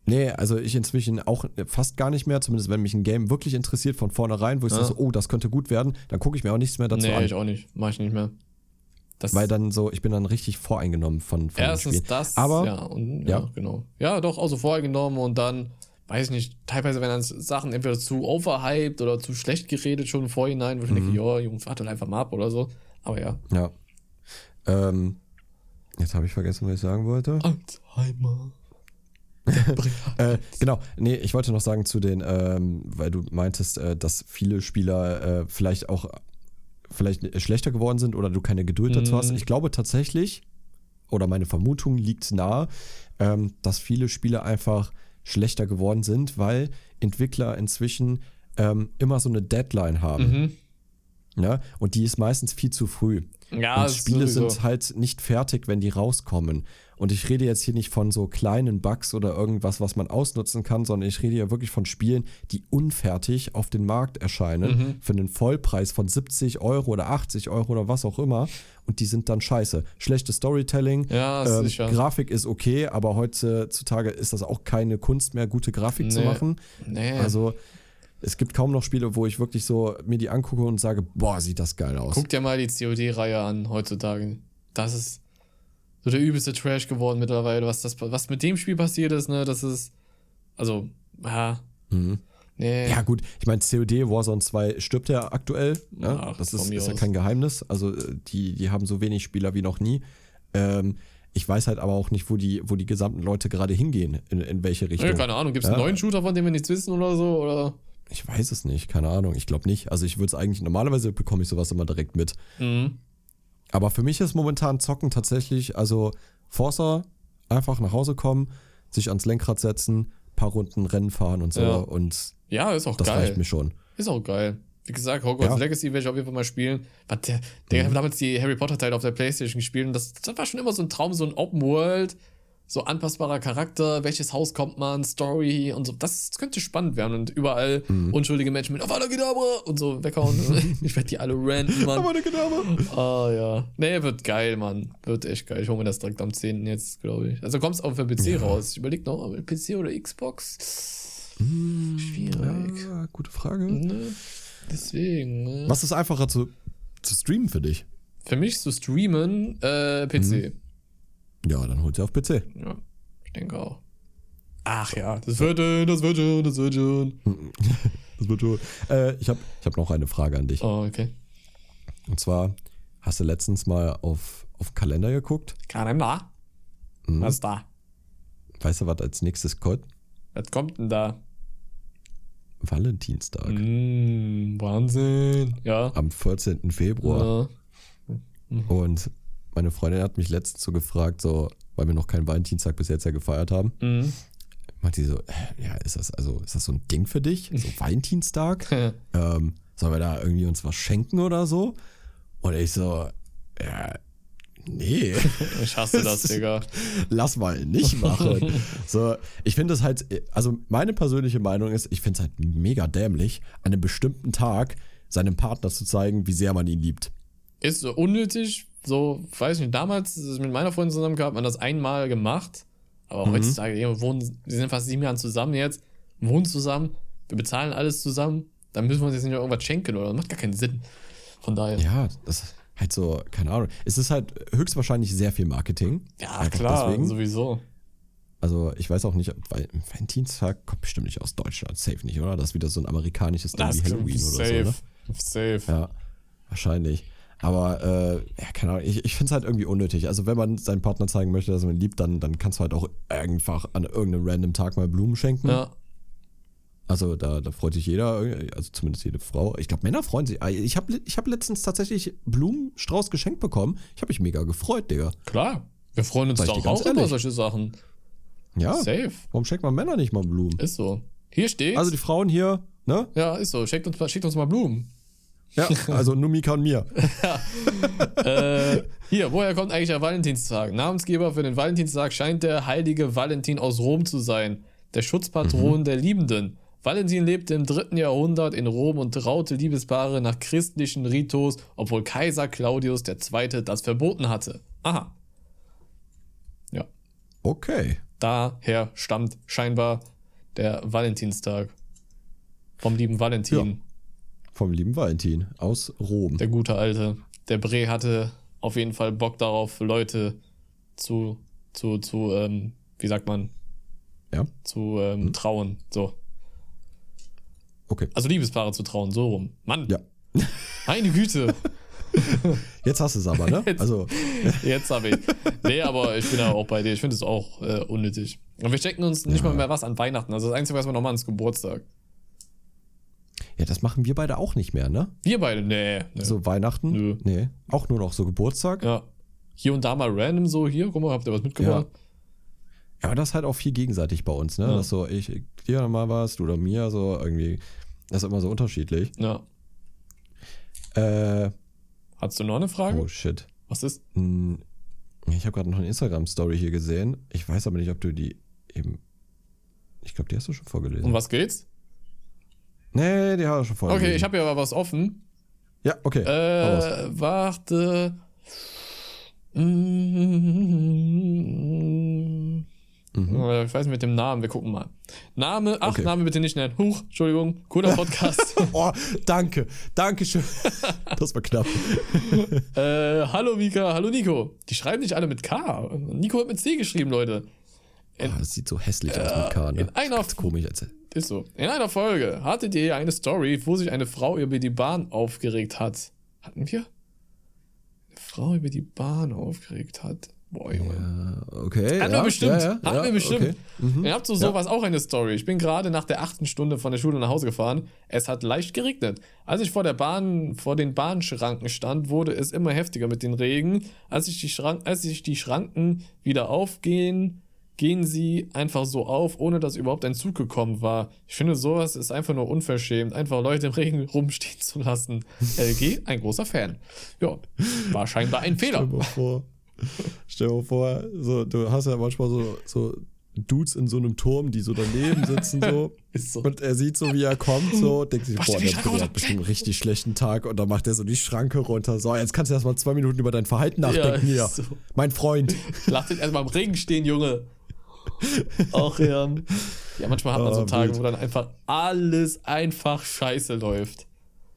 Nee, also ich inzwischen auch fast gar nicht mehr, zumindest wenn mich ein Game wirklich interessiert von vornherein, wo ich Ja. so, oh, das könnte gut werden, dann gucke ich mir auch nichts mehr dazu nee, an. ich auch nicht. Mach ich nicht mehr. Das Weil dann so, ich bin dann richtig voreingenommen von, von dem Erstens Spiel. das, Aber- ja, und, ja, ja. genau. Ja, doch, auch so vorgenommen und dann, weiß ich nicht, teilweise werden dann Sachen entweder zu overhyped oder zu schlecht geredet schon im Vorhinein, wo ich Mhm. denke, ja, Jungs, warte doch einfach mal ab oder so. Aber ja. Ja. Ähm, jetzt habe ich vergessen, was ich sagen wollte. Alzheimer. Äh, genau, nee, ich wollte noch sagen zu den, ähm, weil du meintest, äh, dass viele Spieler äh, vielleicht auch vielleicht schlechter geworden sind oder du keine Geduld dazu hast. Mhm. Ich glaube tatsächlich, oder meine Vermutung liegt nahe, ähm, dass viele Spieler einfach schlechter geworden sind, weil Entwickler inzwischen ähm, immer so eine Deadline haben. Mhm. Ja? Und die ist meistens viel zu früh. Ja, und Spiele sowieso. sind halt nicht fertig, wenn die rauskommen. Und ich rede jetzt hier nicht von so kleinen Bugs oder irgendwas, was man ausnutzen kann, sondern ich rede ja wirklich von Spielen, die unfertig auf den Markt erscheinen, Mhm. für einen Vollpreis von 70 Euro oder 80 Euro oder was auch immer. Und die sind dann scheiße. Schlechtes Storytelling, Ja, ähm, sicher. Grafik ist okay, aber heutzutage ist das auch keine Kunst mehr, gute Grafik zu Nee. machen. Nee. Also es gibt kaum noch Spiele, wo ich wirklich so mir die angucke und sage, boah, sieht das geil aus. Guck dir mal die COD-Reihe an heutzutage. Das ist so der übelste Trash geworden mittlerweile, was das, was mit dem Spiel passiert ist, ne, das ist, also, ja, Mhm. nee. Ja, gut, ich meine, COD Warzone 2 stirbt ja aktuell. Ne? Ach, das ist, ist ja kein Geheimnis. Also, äh, die, die haben so wenig Spieler wie noch nie. Ähm, ich weiß halt aber auch nicht, wo die, wo die gesamten Leute gerade hingehen, in, in welche Richtung. Nee, keine Ahnung, gibt es Ja. einen neuen Shooter, von dem wir nichts wissen oder so? Oder? Ich weiß es nicht, keine Ahnung. Ich glaube nicht. Also, ich würde es eigentlich, normalerweise bekomme ich sowas immer direkt mit. Mhm. Aber für mich ist momentan Zocken tatsächlich, also Forza, einfach nach Hause kommen, sich ans Lenkrad setzen, paar Runden Rennen fahren und so. Ja. Und Ja, ist auch das geil. reicht mir schon. Ist auch geil. Wie gesagt, Hogwarts Ja. Mhm. Legacy werde ich auf jeden Fall mal spielen. Was der, der hat damals die Harry Potter-Teile auf der Playstation gespielt und das, das war schon immer so ein Traum, so ein Open World, so anpassbarer Charakter, welches Haus kommt man, Story und so. Das, könnte spannend werden und überall Mhm. unschuldige Menschen mit Avada Kedavra und so weghauen. (laughs) (laughs) ich werde die alle ranten, Mann. eine Gedauer. Ah ja. Nee, wird geil, Mann. Wird echt geil. Ich hole mir das direkt am 10. jetzt, glaube ich. Also kommst auch für PC raus. Ich überleg noch, PC oder Xbox? Schwierig. Ja, gute Frage. Ne? Deswegen. Ne? Was ist einfacher zu, zu streamen für dich? Für mich zu streamen, äh, PC. Ja, dann holt sie auf PC. Ja, ich denke auch. Ach ja, das wird schon, das wird schon, das wird schon. (laughs) Das wird schon. Äh, ich habe ich hab noch eine Frage an dich. Oh, okay. Und zwar, hast du letztens mal auf, auf den Kalender geguckt? Kalender? Mhm. Was ist da? Weißt du, was als nächstes kommt? Was kommt denn da? Valentinstag. Mm, Wahnsinn. Ja. Am 14. Februar. ja. Und meine Freundin hat mich letztens so gefragt, so, weil wir noch keinen Valentinstag bis jetzt ja gefeiert haben. Mhm. Meinte sie so, ja, ist das, also, ist das so ein Ding für dich? So (laughs) Valentinstag? ähm, sollen wir da irgendwie uns was schenken oder so? Und ich so, ja, nee. (laughs) Ich hasse das, (laughs) Digga. Lass mal nicht machen. so, ich finde es halt, also meine persönliche Meinung ist, ich finde es halt mega dämlich, an einem bestimmten Tag seinem Partner zu zeigen, wie sehr man ihn liebt. Ist so unnötig, so, weiß nicht, damals mit meiner Freundin zusammen gehabt, man das einmal gemacht. Aber Mhm. heutzutage, wir wohnen, wir sind fast sieben Jahre zusammen jetzt, wohnen zusammen, wir bezahlen alles zusammen, dann müssen wir uns jetzt nicht irgendwas schenken oder das macht gar keinen Sinn. Von daher. Ja, das ist halt so, keine Ahnung. Es ist halt höchstwahrscheinlich sehr viel Marketing. Ja, Einfach klar, deswegen. sowieso. Also ich weiß auch nicht, weil Valentinstag kommt bestimmt nicht aus Deutschland, safe nicht, oder? Das ist wieder so ein amerikanisches Ding wie Halloween oder safe. so, ne? Safe. Ja, wahrscheinlich. Aber äh, ja, keine Ahnung, ich, ich finde es halt irgendwie unnötig. Also wenn man seinem Partner zeigen möchte, dass man ihn liebt, dann, dann kannst du halt auch einfach an irgendeinem random Tag mal Blumen schenken. Ja. Also da, da freut sich jeder, also zumindest jede Frau. Ich glaube, Männer freuen sich. Ich habe ich hab letztens tatsächlich Blumenstrauß geschenkt bekommen. Ich habe mich mega gefreut, Digga. Klar. Wir freuen uns Sag doch auch über ehrlich. solche Sachen. Ja, Safe. warum schenkt man Männer nicht mal Blumen? Ist so. Hier steht. Also die Frauen hier, ne? ja, ist so. Schickt uns, schickt uns mal Blumen. Ja, also nur Mika und mir. (laughs) äh, hier, woher kommt eigentlich der Valentinstag? Namensgeber für den Valentinstag scheint der heilige Valentin aus Rom zu sein, der Schutzpatron der Liebenden. Valentin lebte im dritten Jahrhundert in Rom und traute Liebespaare nach christlichen Ritus, obwohl Kaiser Claudius II. das verboten hatte. Aha. Ja, Okay. daher stammt scheinbar der Valentinstag. Vom lieben Valentin. Vom lieben Valentin aus Rom. Der gute Alte. Der Bre hatte auf jeden Fall Bock darauf, Leute zu, zu, zu, ähm, wie sagt man, Ja, zu ähm, trauen. So. okay. Also Liebespaare zu trauen, so rum. Mann, Ja. meine Güte. (laughs) Jetzt hast du es aber, ne? (laughs) Jetzt- Also, Jetzt habe ich. Nee, aber ich bin ja auch bei dir. Ich finde es auch äh, unnötig. Und wir stecken uns nicht Ja. mal mehr was an Weihnachten. Also das Einzige, was wir noch machen, ist Geburtstag. Ja, das machen wir beide auch nicht mehr, ne? Wir beide, nee. nee. So Weihnachten? Nö. Nee. Auch nur noch so Geburtstag? Ja. Hier und da mal random so, hier, guck mal, habt ihr was mitgebracht? Ja, aber das ist halt auch viel gegenseitig bei uns, ne? Ja. Das so, ich, ich dir mal was, du oder mir, so irgendwie. Das ist immer so unterschiedlich. Ja. Äh, Hast du noch eine Frage? oh shit. Was ist? Hm, Ich habe gerade noch eine Instagram-Story hier gesehen. Ich weiß aber nicht, ob du die eben. Ich glaube, die hast du schon vorgelesen. Um was geht's? Nee, die hast du schon vorgelesen. Okay, ich habe hier aber was offen. Ja, okay. Äh, warte. Mm, äh, Ich weiß nicht mit dem Namen, wir gucken mal. Name, ach, Okay. Name bitte nicht nennen. Huch, Entschuldigung, cooler Podcast. (laughs) Oh, danke. Danke schön. (laughs) Das war knapp. äh, hallo Mika, hallo Nico. Die schreiben nicht alle mit K. Nico hat mit C geschrieben, Leute. Oh, das sieht so hässlich aus mit K, ne? in einer- Ganz komisch jetzt. Ist so. In einer Folge hattet ihr eine Story, wo sich eine Frau über die Bahn aufgeregt hat. Hatten wir? Eine Frau über die Bahn aufgeregt hat. Boah, Junge. Ja, okay. Hatten ja, wir bestimmt. Ja, ja, wir bestimmt. Okay. Mhm. Ihr habt zu sowas auch eine Story. Ich bin gerade nach der achten Stunde von der Schule nach Hause gefahren. Es hat leicht geregnet. Als ich vor der Bahn, vor den Bahnschranken stand, wurde es immer heftiger mit den Regen. Als sich die, Schrank, als sich die Schranken wieder aufgehen, gehen sie einfach so auf, ohne dass überhaupt ein Zug gekommen war. Ich finde, sowas ist einfach nur unverschämt, einfach Leute im Regen (laughs) rumstehen zu lassen. LG, ein großer Fan. Ja, war scheinbar ein (laughs) Fehler. Stell dir mal vor, stell dir vor so, du hast ja manchmal so, so Dudes in so einem Turm, die so daneben sitzen so. (laughs) Ist so. Und er sieht so, wie er kommt, so, denkt sich, boah, der Bruder hat bestimmt einen richtig schlechten Tag und dann macht er so die Schranke runter. So, jetzt kannst du erstmal zwei Minuten über dein Verhalten nachdenken ist hier. so. Mein Freund. Lass dich erstmal im Regen stehen, Junge. (laughs) Ach ja. Ja, manchmal hat man so Ah, Tage, wild. wo dann einfach alles einfach scheiße läuft.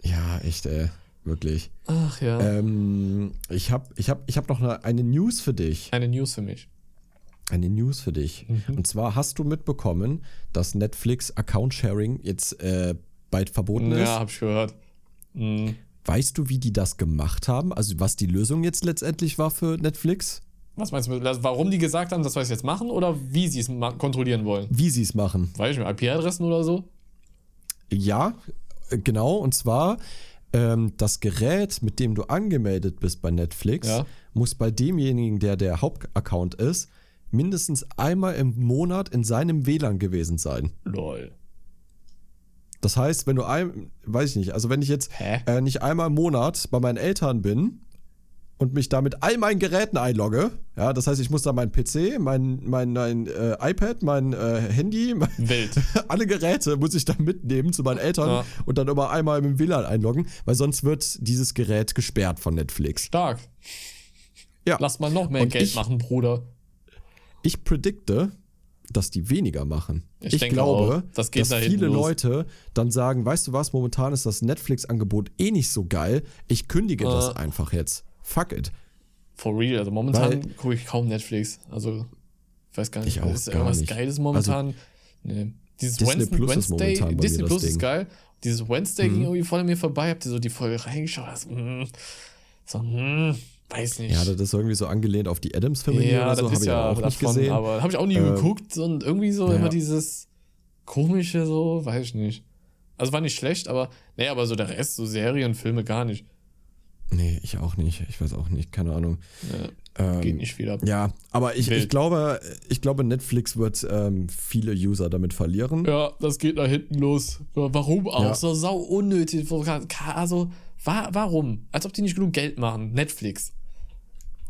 Ja, echt, ey. Wirklich. Ach ja. Ähm, ich habe ich hab, ich hab noch eine, eine News für dich. Eine News für mich. Eine News für dich. Mhm. Und zwar hast du mitbekommen, dass Netflix Account Sharing jetzt äh, bald verboten ist. Ja, hab ich gehört. Mhm. Weißt du, wie die das gemacht haben? Also was die Lösung jetzt letztendlich war für Netflix? Was meinst du, also warum die gesagt haben, dass wir es jetzt machen oder wie sie es kontrollieren wollen? Wie sie es machen? Weiß ich nicht, IP-Adressen oder so? Ja, äh, genau. Und zwar ähm, das Gerät, mit dem du angemeldet bist bei Netflix, Ja. muss bei demjenigen, der der Hauptaccount ist, mindestens einmal im Monat in seinem WLAN gewesen sein. Lol. Das heißt, wenn du ein, weiß ich nicht, also wenn ich jetzt äh, nicht einmal im Monat bei meinen Eltern bin und mich da mit all meinen Geräten einlogge, ja, das heißt, ich muss da mein PC, mein, mein, mein äh, iPad, mein äh, Handy, mein, (laughs) alle Geräte muss ich dann mitnehmen zu meinen Eltern Ja. und dann immer einmal mit dem WLAN einloggen, weil sonst wird dieses Gerät gesperrt von Netflix. Stark. Ja. Lass mal noch mehr Und Geld ich- machen, Bruder. Ich predikte, dass die weniger machen. Ich Ich, glaube, auch. Das dass da viele los. Leute dann sagen, weißt du was, momentan ist das Netflix-Angebot eh nicht so geil. Ich kündige das Äh. einfach jetzt. Fuck it. For real. Also momentan gucke ich kaum Netflix. Also, ich weiß gar nicht, Ich auch ist gar irgendwas nicht. Geiles momentan? nee. Dieses Disney Wednesday, Plus ist momentan bei Disney mir das Plus ist. Mhm. geil. Dieses Wednesday ging irgendwie voll an mir vorbei. Habt ihr so die Folge reingeschaut? Das, mm, so, hm, weiß nicht. Ja, das ist irgendwie so angelehnt auf die Adams Family Ja, oder so, das habe ist ich ja auch nicht davon, gesehen. aber habe ich auch nie Ähm, geguckt und irgendwie so ja. immer dieses komische so, weiß ich nicht. Also war nicht schlecht, aber nee, aber so der Rest, so Serien, Filme gar nicht. Nee, ich auch nicht. Ich weiß auch nicht, keine Ahnung. Ja, Ähm, geht nicht viel ab. Ja, aber ich, ich glaube, ich glaube, Netflix wird ähm, viele User damit verlieren. Ja, das geht nach hinten los. Warum auch? Ja. So sau unnötig. Also, wa warum? Als ob die nicht genug Geld machen. Netflix.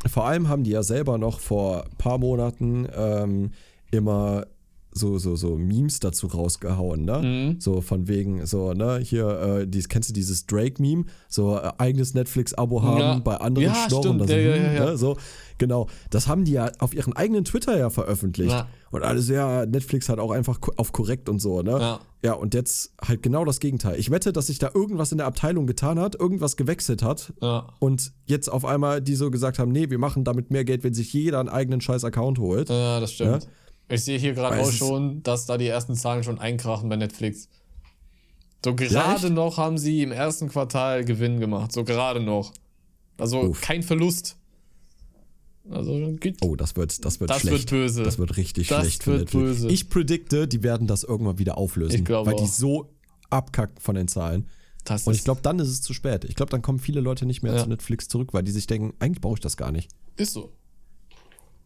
Vor allem haben die ja selber noch vor ein paar Monaten ähm, immer so, so, so Memes dazu rausgehauen, ne? Mhm. So von wegen, so, ne, hier, äh, dies, kennst du dieses Drake-Meme? So äh, eigenes Netflix-Abo haben, Ja. bei anderen Ja, schnorren stimmt. und so, Ja, ja, hm, ja. Ne? so, genau. Das haben die ja auf ihren eigenen Twitter ja veröffentlicht. Ja. Und alles, ja, Netflix hat auch einfach auf korrekt und so, ne? Ja. Ja, und jetzt halt genau das Gegenteil. Ich wette, dass sich da irgendwas in der Abteilung getan hat, irgendwas gewechselt hat Ja. und jetzt auf einmal die so gesagt haben, nee, wir machen damit mehr Geld, wenn sich jeder einen eigenen scheiß Account holt. Ja, das stimmt. Ich sehe hier gerade auch schon, dass da die ersten Zahlen schon einkrachen bei Netflix. So gerade echt? noch haben sie im ersten Quartal Gewinn gemacht. So gerade noch. Also Uff. kein Verlust. Also. Oh, das wird, das wird Das schlecht. wird böse. Das wird richtig Das schlecht für wird Netflix. böse. Ich predikte, die werden das irgendwann wieder auflösen, Ich glaube weil die auch. so abkacken von den Zahlen. Das Und ich glaube, dann ist es zu spät. Ich glaube, dann kommen viele Leute nicht mehr Ja. zu Netflix zurück, weil die sich denken, eigentlich brauche ich das gar nicht. ist so.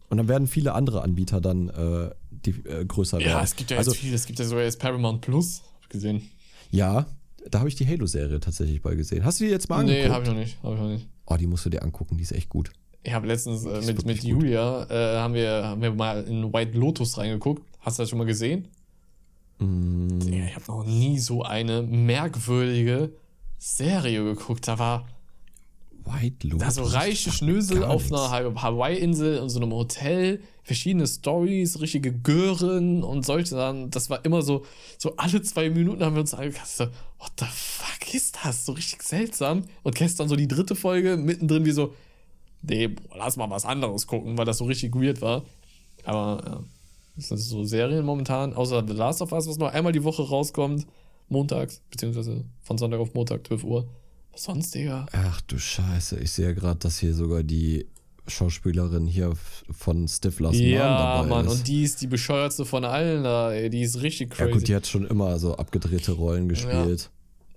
Und dann werden viele andere Anbieter dann äh, die, äh, größer werden. Ja, es gibt ja also, jetzt viel. Es gibt ja sogar jetzt Paramount Plus. Hab ich gesehen. Ja, da habe ich die Halo-Serie tatsächlich bei gesehen. Hast du die jetzt mal angeguckt? Nee, hab ich noch nicht. Hab ich noch nicht. Oh, die musst du dir angucken, die ist echt gut. Ich habe letztens äh, mit, mit. Julia äh, haben, wir, haben wir mal in White Lotus reingeguckt. Hast du das schon mal gesehen? Mm, ich habe noch nie so eine merkwürdige Serie geguckt. Da war White Lotus. da so reiche Schnösel auf einer Ha- Hawaii-Insel in so einem Hotel, verschiedene Stories, richtige Gören und solche Sachen. Das war immer so, so alle zwei Minuten haben wir uns angeguckt. So, what the fuck ist das? So richtig seltsam. Und gestern so die dritte Folge, mittendrin wie so, nee, boah, lass mal was anderes gucken, weil das so richtig weird war. Aber ja, das sind so Serien momentan, außer The Last of Us, was nur einmal die Woche rauskommt, montags, beziehungsweise von Sonntag auf Montag, 12 Uhr. Was sonst, Digga? Ach du Scheiße, ich sehe ja gerade, dass hier sogar die Schauspielerin hier von Stiflers Mom Ja, dabei Mann, ist. und die ist die bescheuertste von allen da, ey. Die ist richtig ja crazy. gut, die hat schon immer so abgedrehte Rollen gespielt.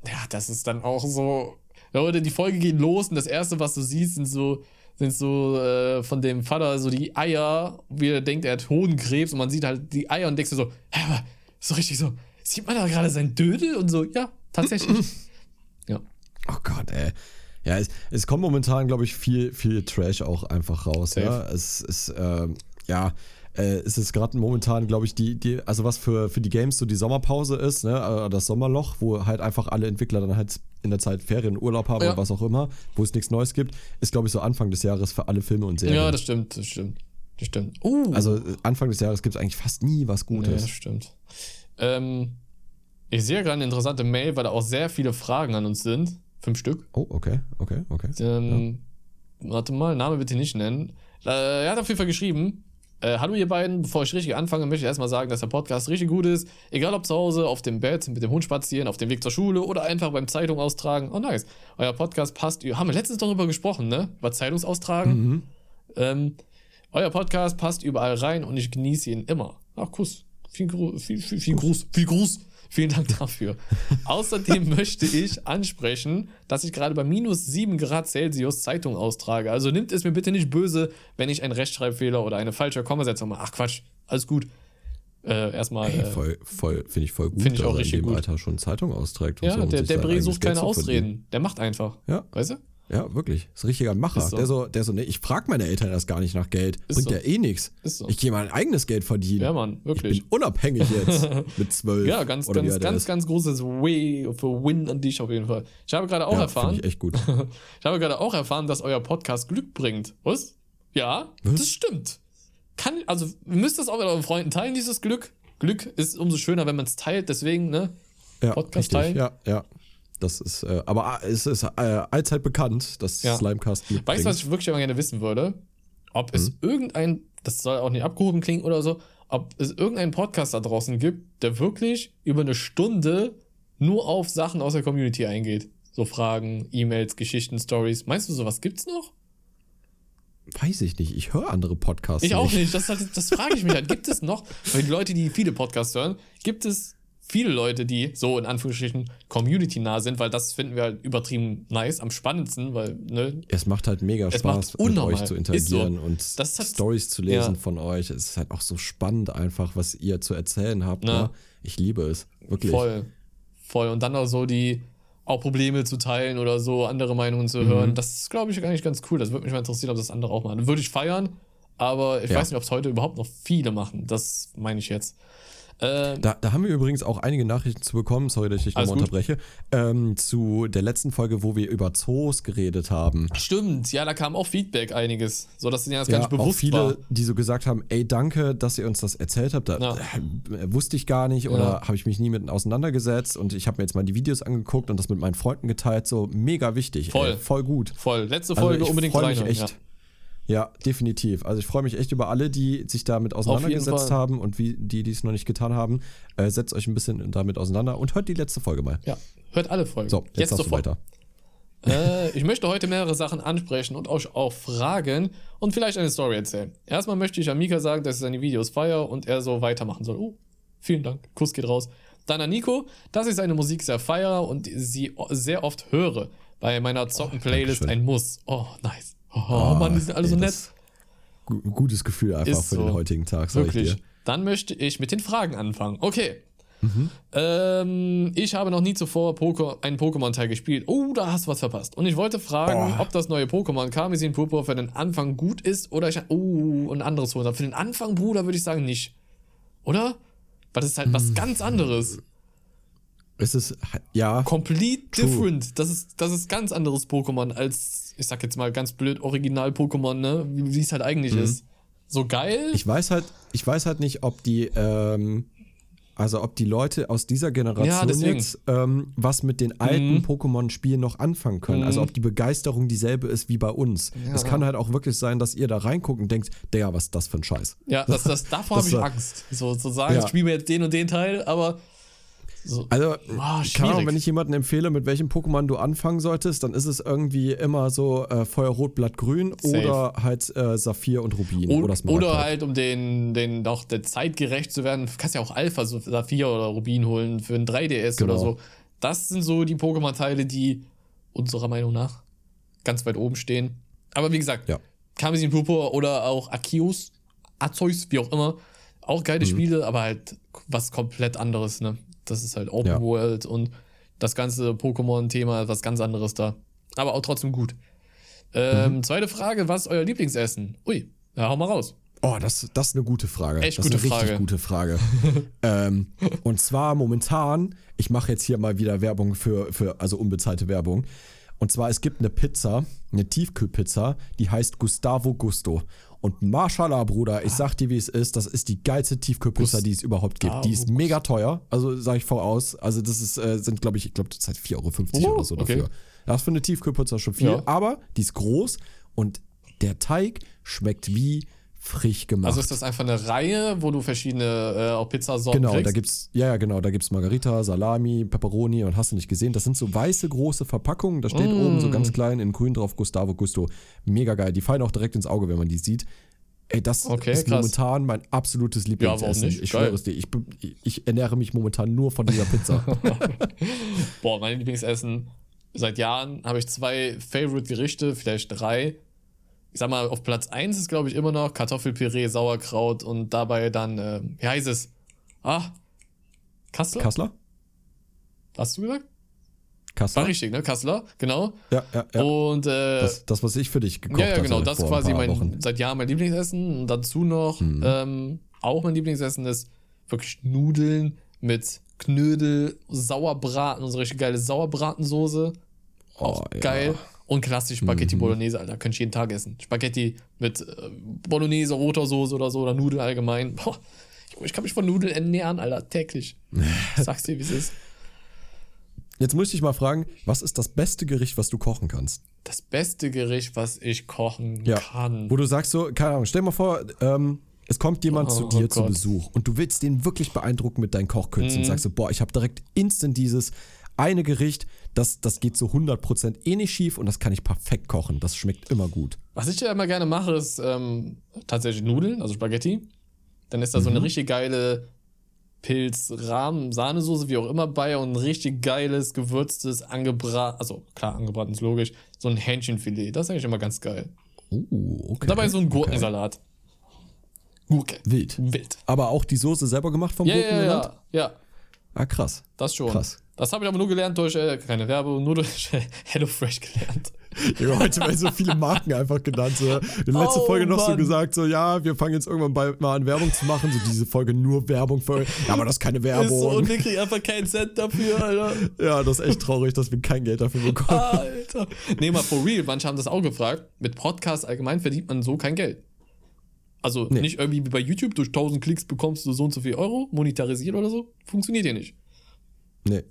Ja, das ist dann auch so. Leute, die Folge geht los und das erste, was du siehst, sind so, sind so äh, von dem Vater so die Eier, wie er denkt, er hat Hodenkrebs und man sieht halt die Eier und denkst du so, hä, aber so richtig so, sieht man da gerade sein Dödel und so, ja, tatsächlich. (laughs) ja. Oh Gott, ey. Ja, es, es kommt momentan, glaube ich, viel, viel Trash auch einfach raus. Safe. Ja, es ist, ähm, ja, äh, es ist gerade momentan, glaube ich, die, die, also was für, für die Games so die Sommerpause ist, ne, äh, das Sommerloch, wo halt einfach alle Entwickler dann halt in der Zeit Ferien, Urlaub haben Ja. oder was auch immer, wo es nichts Neues gibt, ist, glaube ich, so Anfang des Jahres für alle Filme und Serien. ja, das stimmt, das stimmt. Das stimmt. Uh, also äh, Anfang des Jahres gibt es eigentlich fast nie was nee, Gutes. das stimmt. Ähm, ich sehe gerade eine interessante Mail, weil da auch sehr viele Fragen an uns sind. Fünf Stück. Oh, okay, okay, okay. Ähm, Warte mal, Name bitte nicht nennen. Er hat auf jeden Fall geschrieben. Äh, hallo ihr beiden, bevor ich richtig anfange, möchte ich erstmal sagen, dass der Podcast richtig gut ist. Egal ob zu Hause, auf dem Bett, mit dem Hund spazieren, auf dem Weg zur Schule oder einfach beim Zeitung austragen. Oh nice. Euer Podcast passt. Haben wir letztens darüber gesprochen, ne? Über Zeitungsaustragen. Mhm. Ähm, euer Podcast passt überall rein und ich genieße ihn immer. Ach, Kuss. Viel, Gru viel, viel, viel Gruß. Viel Gruß. Vielen Dank dafür. Außerdem (laughs) möchte ich ansprechen, dass ich gerade bei minus 7 Grad Celsius Zeitung austrage. Also nimmt es mir bitte nicht böse, wenn ich einen Rechtschreibfehler oder eine falsche Kommasetzung mache. Ach Quatsch, alles gut. Äh, erstmal. Hey, äh, voll, voll, finde ich voll gut, Find ich auch dass er in dem gut. Alter schon Zeitung austrägt. und ja, der, der Bre sucht keine. Ausreden. Der macht einfach. Ja. Weißt du? Ja, wirklich. Ist ein richtiger Macher. So. Der so, der so, ne, ich frage meine Eltern erst gar nicht nach Geld. Ist Bringt so. ja eh nichts. Ist so. Ich gehe mein eigenes Geld verdienen. Ja, Mann, ich wirklich. bin unabhängig jetzt (laughs) mit zwölf. Ja, ganz, oder ganz, ganz, ganz großes Way für Win an dich auf jeden Fall. Ich habe gerade auch ja, erfahren, ich echt gut. (laughs) ich habe gerade auch erfahren, dass euer Podcast Glück bringt. Was? Ja, das stimmt. Kann, also, ihr müsst das auch mit euren Freunden teilen, dieses Glück. Glück ist umso schöner, wenn man es teilt, deswegen, ne? Ja, Podcast richtig. teilen? Ja, ja. Das ist, äh, aber ah, es ist äh, allzeit bekannt, dass Ja. Slimecast Glück Weißt du, was ich wirklich immer gerne wissen würde? Ob es Mhm. irgendein, das soll auch nicht abgehoben klingen oder so, ob es irgendeinen Podcast da draußen gibt, der wirklich über eine Stunde nur auf Sachen aus der Community eingeht. So Fragen, E-Mails, Geschichten, Stories. Meinst du, sowas gibt's noch? Weiß ich nicht. Ich höre andere Podcasts. Ich auch nicht. Das, halt- das frage ich mich halt. Gibt es noch, weil die Leute, die viele Podcasts hören, gibt es viele Leute, die so in Anführungsstrichen community-nah sind, weil das finden wir halt übertrieben nice, am spannendsten, weil, ne, Es macht halt mega Es Spaß, mit euch zu Ist so. interagieren und Stories zu lesen Ja. von euch. Es ist halt auch so spannend einfach, was ihr zu erzählen habt. Ne? Ich liebe es. Wirklich. Voll. Voll. Und dann auch so die auch Probleme zu teilen oder so, andere Meinungen zu Mhm. hören. Das ist, glaube ich, eigentlich ganz cool. Das würde mich mal interessieren, ob das andere auch machen. Würde ich feiern, aber ich Ja. weiß nicht, ob es heute überhaupt noch viele machen. Das meine ich jetzt. Ähm, Da, da haben wir übrigens auch einige Nachrichten zu bekommen, sorry, dass ich dich nochmal unterbreche, ähm, zu der letzten Folge, wo wir über Zoos geredet haben. stimmt, ja, da kam auch Feedback einiges, so dass denen das gar Ja, nicht auch bewusst viele, war. die so gesagt haben, ey, danke, dass ihr uns das erzählt habt. Da Ja. äh, wusste ich gar nicht oder Ja. habe ich mich nie mit auseinandergesetzt und ich habe mir jetzt mal die Videos angeguckt und das mit meinen Freunden geteilt. So mega wichtig. Voll. Ey, voll gut. Voll. Letzte Also Folge ich unbedingt reinhören. echt. Ja. definitiv. Also ich freue mich echt über alle, die sich damit auseinandergesetzt haben und wie die, die es noch nicht getan haben. Äh, setzt euch ein bisschen damit auseinander und hört die letzte Folge mal. Ja. Hört alle Folgen. So, jetzt, jetzt sofort. weiter. Äh, ich möchte heute mehrere Sachen ansprechen und euch auch fragen und vielleicht eine Story erzählen. Erstmal möchte ich an Mika sagen, dass ich seine Videos feiere und er so weitermachen soll. Oh, vielen Dank. Kuss geht raus. Dann an Nico, dass ich seine Musik sehr feiere und sie sehr oft höre. Bei meiner Zocken-Playlist Dankeschön. ein Muss. Oh, nice. Oh, Mann, die sind alle ey, so nett. gutes Gefühl einfach Ist für so. den heutigen Tag, sag ich Wirklich. dir. Dann möchte ich mit den Fragen anfangen. Okay. Mhm. Ähm, ich habe noch nie zuvor Poko einen Pokémon-Teil gespielt. Oh, da hast du was verpasst. Und ich wollte fragen, Oh. ob das neue Pokémon Karmesin Purpur für den Anfang gut ist oder ich. Oh, ein anderes holen. Für den Anfang, Bruder, würde ich sagen, nicht. Oder? Weil das ist halt Hm. was ganz anderes. Es ist, ja, Complete True. different. Das ist, das ist ganz anderes Pokémon als, ich sag jetzt mal ganz blöd, Original-Pokémon, ne? Wie es halt eigentlich ist. So geil. Mhm. ich weiß halt, ich weiß halt nicht, ob die, ähm, also ob die Leute aus dieser Ja, Generation deswegen. jetzt ähm, was mit den alten Mhm. Pokémon-Spielen noch anfangen können. Also ob die Begeisterung dieselbe ist wie bei uns. Ja. Es kann halt auch wirklich sein, dass ihr da reinguckt und denkt, der, was ist das für ein Scheiß? Ja, das, das, (laughs) davor habe ich Angst. So zu sagen, Ja. ich spiele mir jetzt den und den Teil, aber so, Also, Ahnung, schwierig. wenn ich jemanden empfehle, mit welchem Pokémon du anfangen solltest, dann ist es irgendwie immer so äh, Feuerrot, Blattgrün oder halt äh, Saphir und Rubin O- oder oder halt, um den, den noch der Zeit gerecht zu werden, kannst ja auch Alpha, so Saphir oder Rubin holen für ein 3DS Genau. oder so. Das sind so die Pokémon-Teile, die unserer Meinung nach ganz weit oben stehen. Aber wie gesagt, Ja. Karmesin Purpur oder auch Arceus, Arceus, wie auch immer, auch geile Mhm. Spiele, aber halt was komplett anderes, ne? Das ist halt Open Ja. World und das ganze Pokémon-Thema, was ganz anderes da. Aber auch trotzdem gut. Ähm, Mhm. Zweite Frage, was ist euer Lieblingsessen? Ui, ja, hau mal raus. Oh, das, das ist eine gute Frage. Echt das gute ist eine richtig Frage. gute Frage. (laughs) ähm, und zwar momentan, ich mache jetzt hier mal wieder Werbung für, für, also unbezahlte Werbung. Und zwar, es gibt eine Pizza, eine Tiefkühlpizza, die heißt Gustavo Gusto. Und Mashallah, Bruder, ich sag dir, wie es ist, das ist die geilste Tiefkühlpizza, die es überhaupt gibt. Die ist mega teuer, also sage ich voraus. Also das ist, äh, sind, glaube ich, ich glaube, zurzeit 4,50 Euro Oh, oder so okay. dafür. Das ist für eine Tiefkühlpizza schon viel, Ja. aber die ist groß und der Teig schmeckt wie frisch gemacht. Also ist das einfach eine Reihe, wo du verschiedene äh, auch Pizzasorten Genau, kriegst? da gibt's, ja, ja, genau, da gibt's Margarita, Salami, Pepperoni und hast du nicht gesehen. Das sind so weiße große Verpackungen. Da steht Mm. oben so ganz klein in grün drauf Gustavo Gusto. Mega geil. Die fallen auch direkt ins Auge, wenn man die sieht. Ey, das Okay, ist krass. momentan mein absolutes Lieblingsessen. nicht? Ich schwöre es dir. Ich, ich ernähre mich momentan nur von dieser Pizza. (laughs) (laughs) Boah, mein Lieblingsessen. Seit Jahren habe ich zwei Favorite-Gerichte, vielleicht drei. Ich sag mal, auf Platz 1 ist, glaube ich, immer noch Kartoffelpüree, Sauerkraut und dabei dann, äh, wie heißt es? Ah, Kassler? Kassler? Hast du gesagt? Kassler? War richtig, ne? Kassler, genau. Ja, ja, ja. Und äh, das, das, was ich für dich gekocht ja, ja, genau, das ist quasi mein, Wochen. seit Jahren mein Lieblingsessen. Und dazu noch, Mhm. ähm, auch mein Lieblingsessen ist wirklich Nudeln mit Knödel, Sauerbraten und so richtig geile Sauerbratensoße. Auch Oh, ja. Und klassisch Spaghetti Mhm. Bolognese, Alter. Könnte ich jeden Tag essen. Spaghetti mit äh, Bolognese, roter Soße oder so, oder Nudeln allgemein. Boah, ich, ich kann mich von Nudeln ernähren, Alter, täglich. (laughs) Sag's dir, wie es ist. Jetzt muss ich dich mal fragen, was ist das beste Gericht, was du kochen kannst? Das beste Gericht, was ich kochen Ja. kann. Wo du sagst so, keine Ahnung, stell dir mal vor, ähm, es kommt jemand Oh, zu dir oh zu. Besuch und du willst den wirklich beeindrucken mit deinen Kochkünsten Mhm. und sagst so, boah, ich habe direkt instant dieses eine Gericht, das, das geht so 100% eh nicht schief und das kann ich perfekt kochen. Das schmeckt immer gut. Was ich ja immer gerne mache, ist ähm, tatsächlich Nudeln, also Spaghetti. Dann ist da so eine richtig geile Pilz, Rahmen, Sahnesoße, wie auch immer bei und ein richtig geiles, gewürztes, angebraten, also klar, angebraten ist logisch, so ein Hähnchenfilet. Das ist eigentlich immer ganz geil. Oh, okay. Und dabei so ein Gurkensalat. Gurke. Wild. Wild. Aber auch die Soße selber gemacht vom Ja, ja, Gurkensalat? ja, ja. Ah, krass. Das schon. Krass. Das habe ich aber nur gelernt durch, äh, keine Werbung, nur durch äh, HelloFresh gelernt. Ja, heute werden so viele Marken einfach genannt. So. In der letzten Oh, Folge noch so Mann. gesagt, so ja, wir fangen jetzt irgendwann bald mal an Werbung zu machen. So diese Folge nur Werbung für. Ja, aber das ist keine Ist so, Werbung. und wir kriegen einfach keinen Cent dafür, Alter. ja, das ist echt traurig, dass wir kein Geld dafür bekommen. Alter. Nee, mal for real, manche haben das auch gefragt. Mit Podcasts allgemein verdient man so kein Geld. Also Nee. nicht irgendwie wie bei YouTube, durch 1000 Klicks bekommst du so und so viel Euro, monetarisiert oder so. Funktioniert ja nicht. Nee,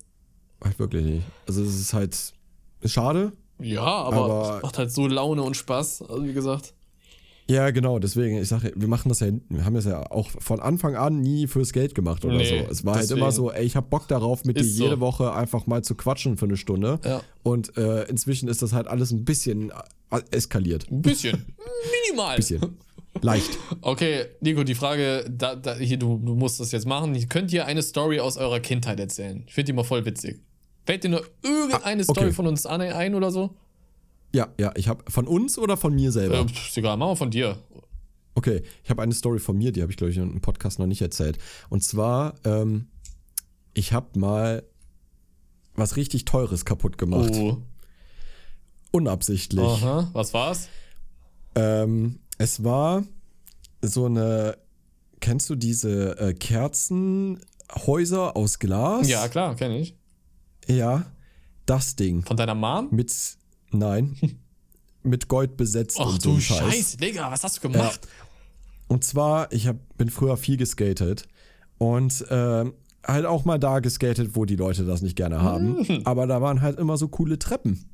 halt wirklich nicht. Also es ist halt ist schade. Ja, aber, Aber- es macht halt so Laune und Spaß, also wie gesagt. Ja, genau, deswegen, ich sage, wir machen das ja, wir haben das ja auch von Anfang an nie fürs Geld gemacht oder Nee, so. Es war halt deswegen. immer so, ey, ich hab Bock darauf, mit dir Ist so. jede Woche einfach mal zu quatschen für eine Stunde. Ja. Und äh, inzwischen ist das halt alles ein bisschen äh, eskaliert. Ein bisschen. (laughs) Minimal. Bisschen. Leicht. Okay, Nico, die Frage, da, da, hier, du, du musst das jetzt machen. Könnt ihr eine Story aus eurer Kindheit erzählen? Ich finde die mal voll witzig. Fällt dir nur irgendeine Ah, okay. Story von uns an, ein oder so? Ja, ja, ich habe von uns oder von mir selber? Äh, ist egal, machen wir von dir. Okay, ich habe eine Story von mir, die habe ich, glaube ich, in einem Podcast noch nicht erzählt. Und zwar, ähm, ich habe mal was richtig Teures kaputt gemacht. Oh. Unabsichtlich. Aha, was war's? Ähm, es war so eine, kennst du diese äh, Kerzenhäuser aus Glas? Ja, klar, kenne ich. Ja, das Ding. Von deiner Mom? Mit, nein, (laughs) mit Gold besetzt Ach du Scheiß. Scheiße, Digga, was hast du gemacht? Und zwar, ich hab, bin früher viel geskatet und ähm, halt auch mal da geskatet, wo die Leute das nicht gerne haben. Mhm. Aber da waren halt immer so coole Treppen,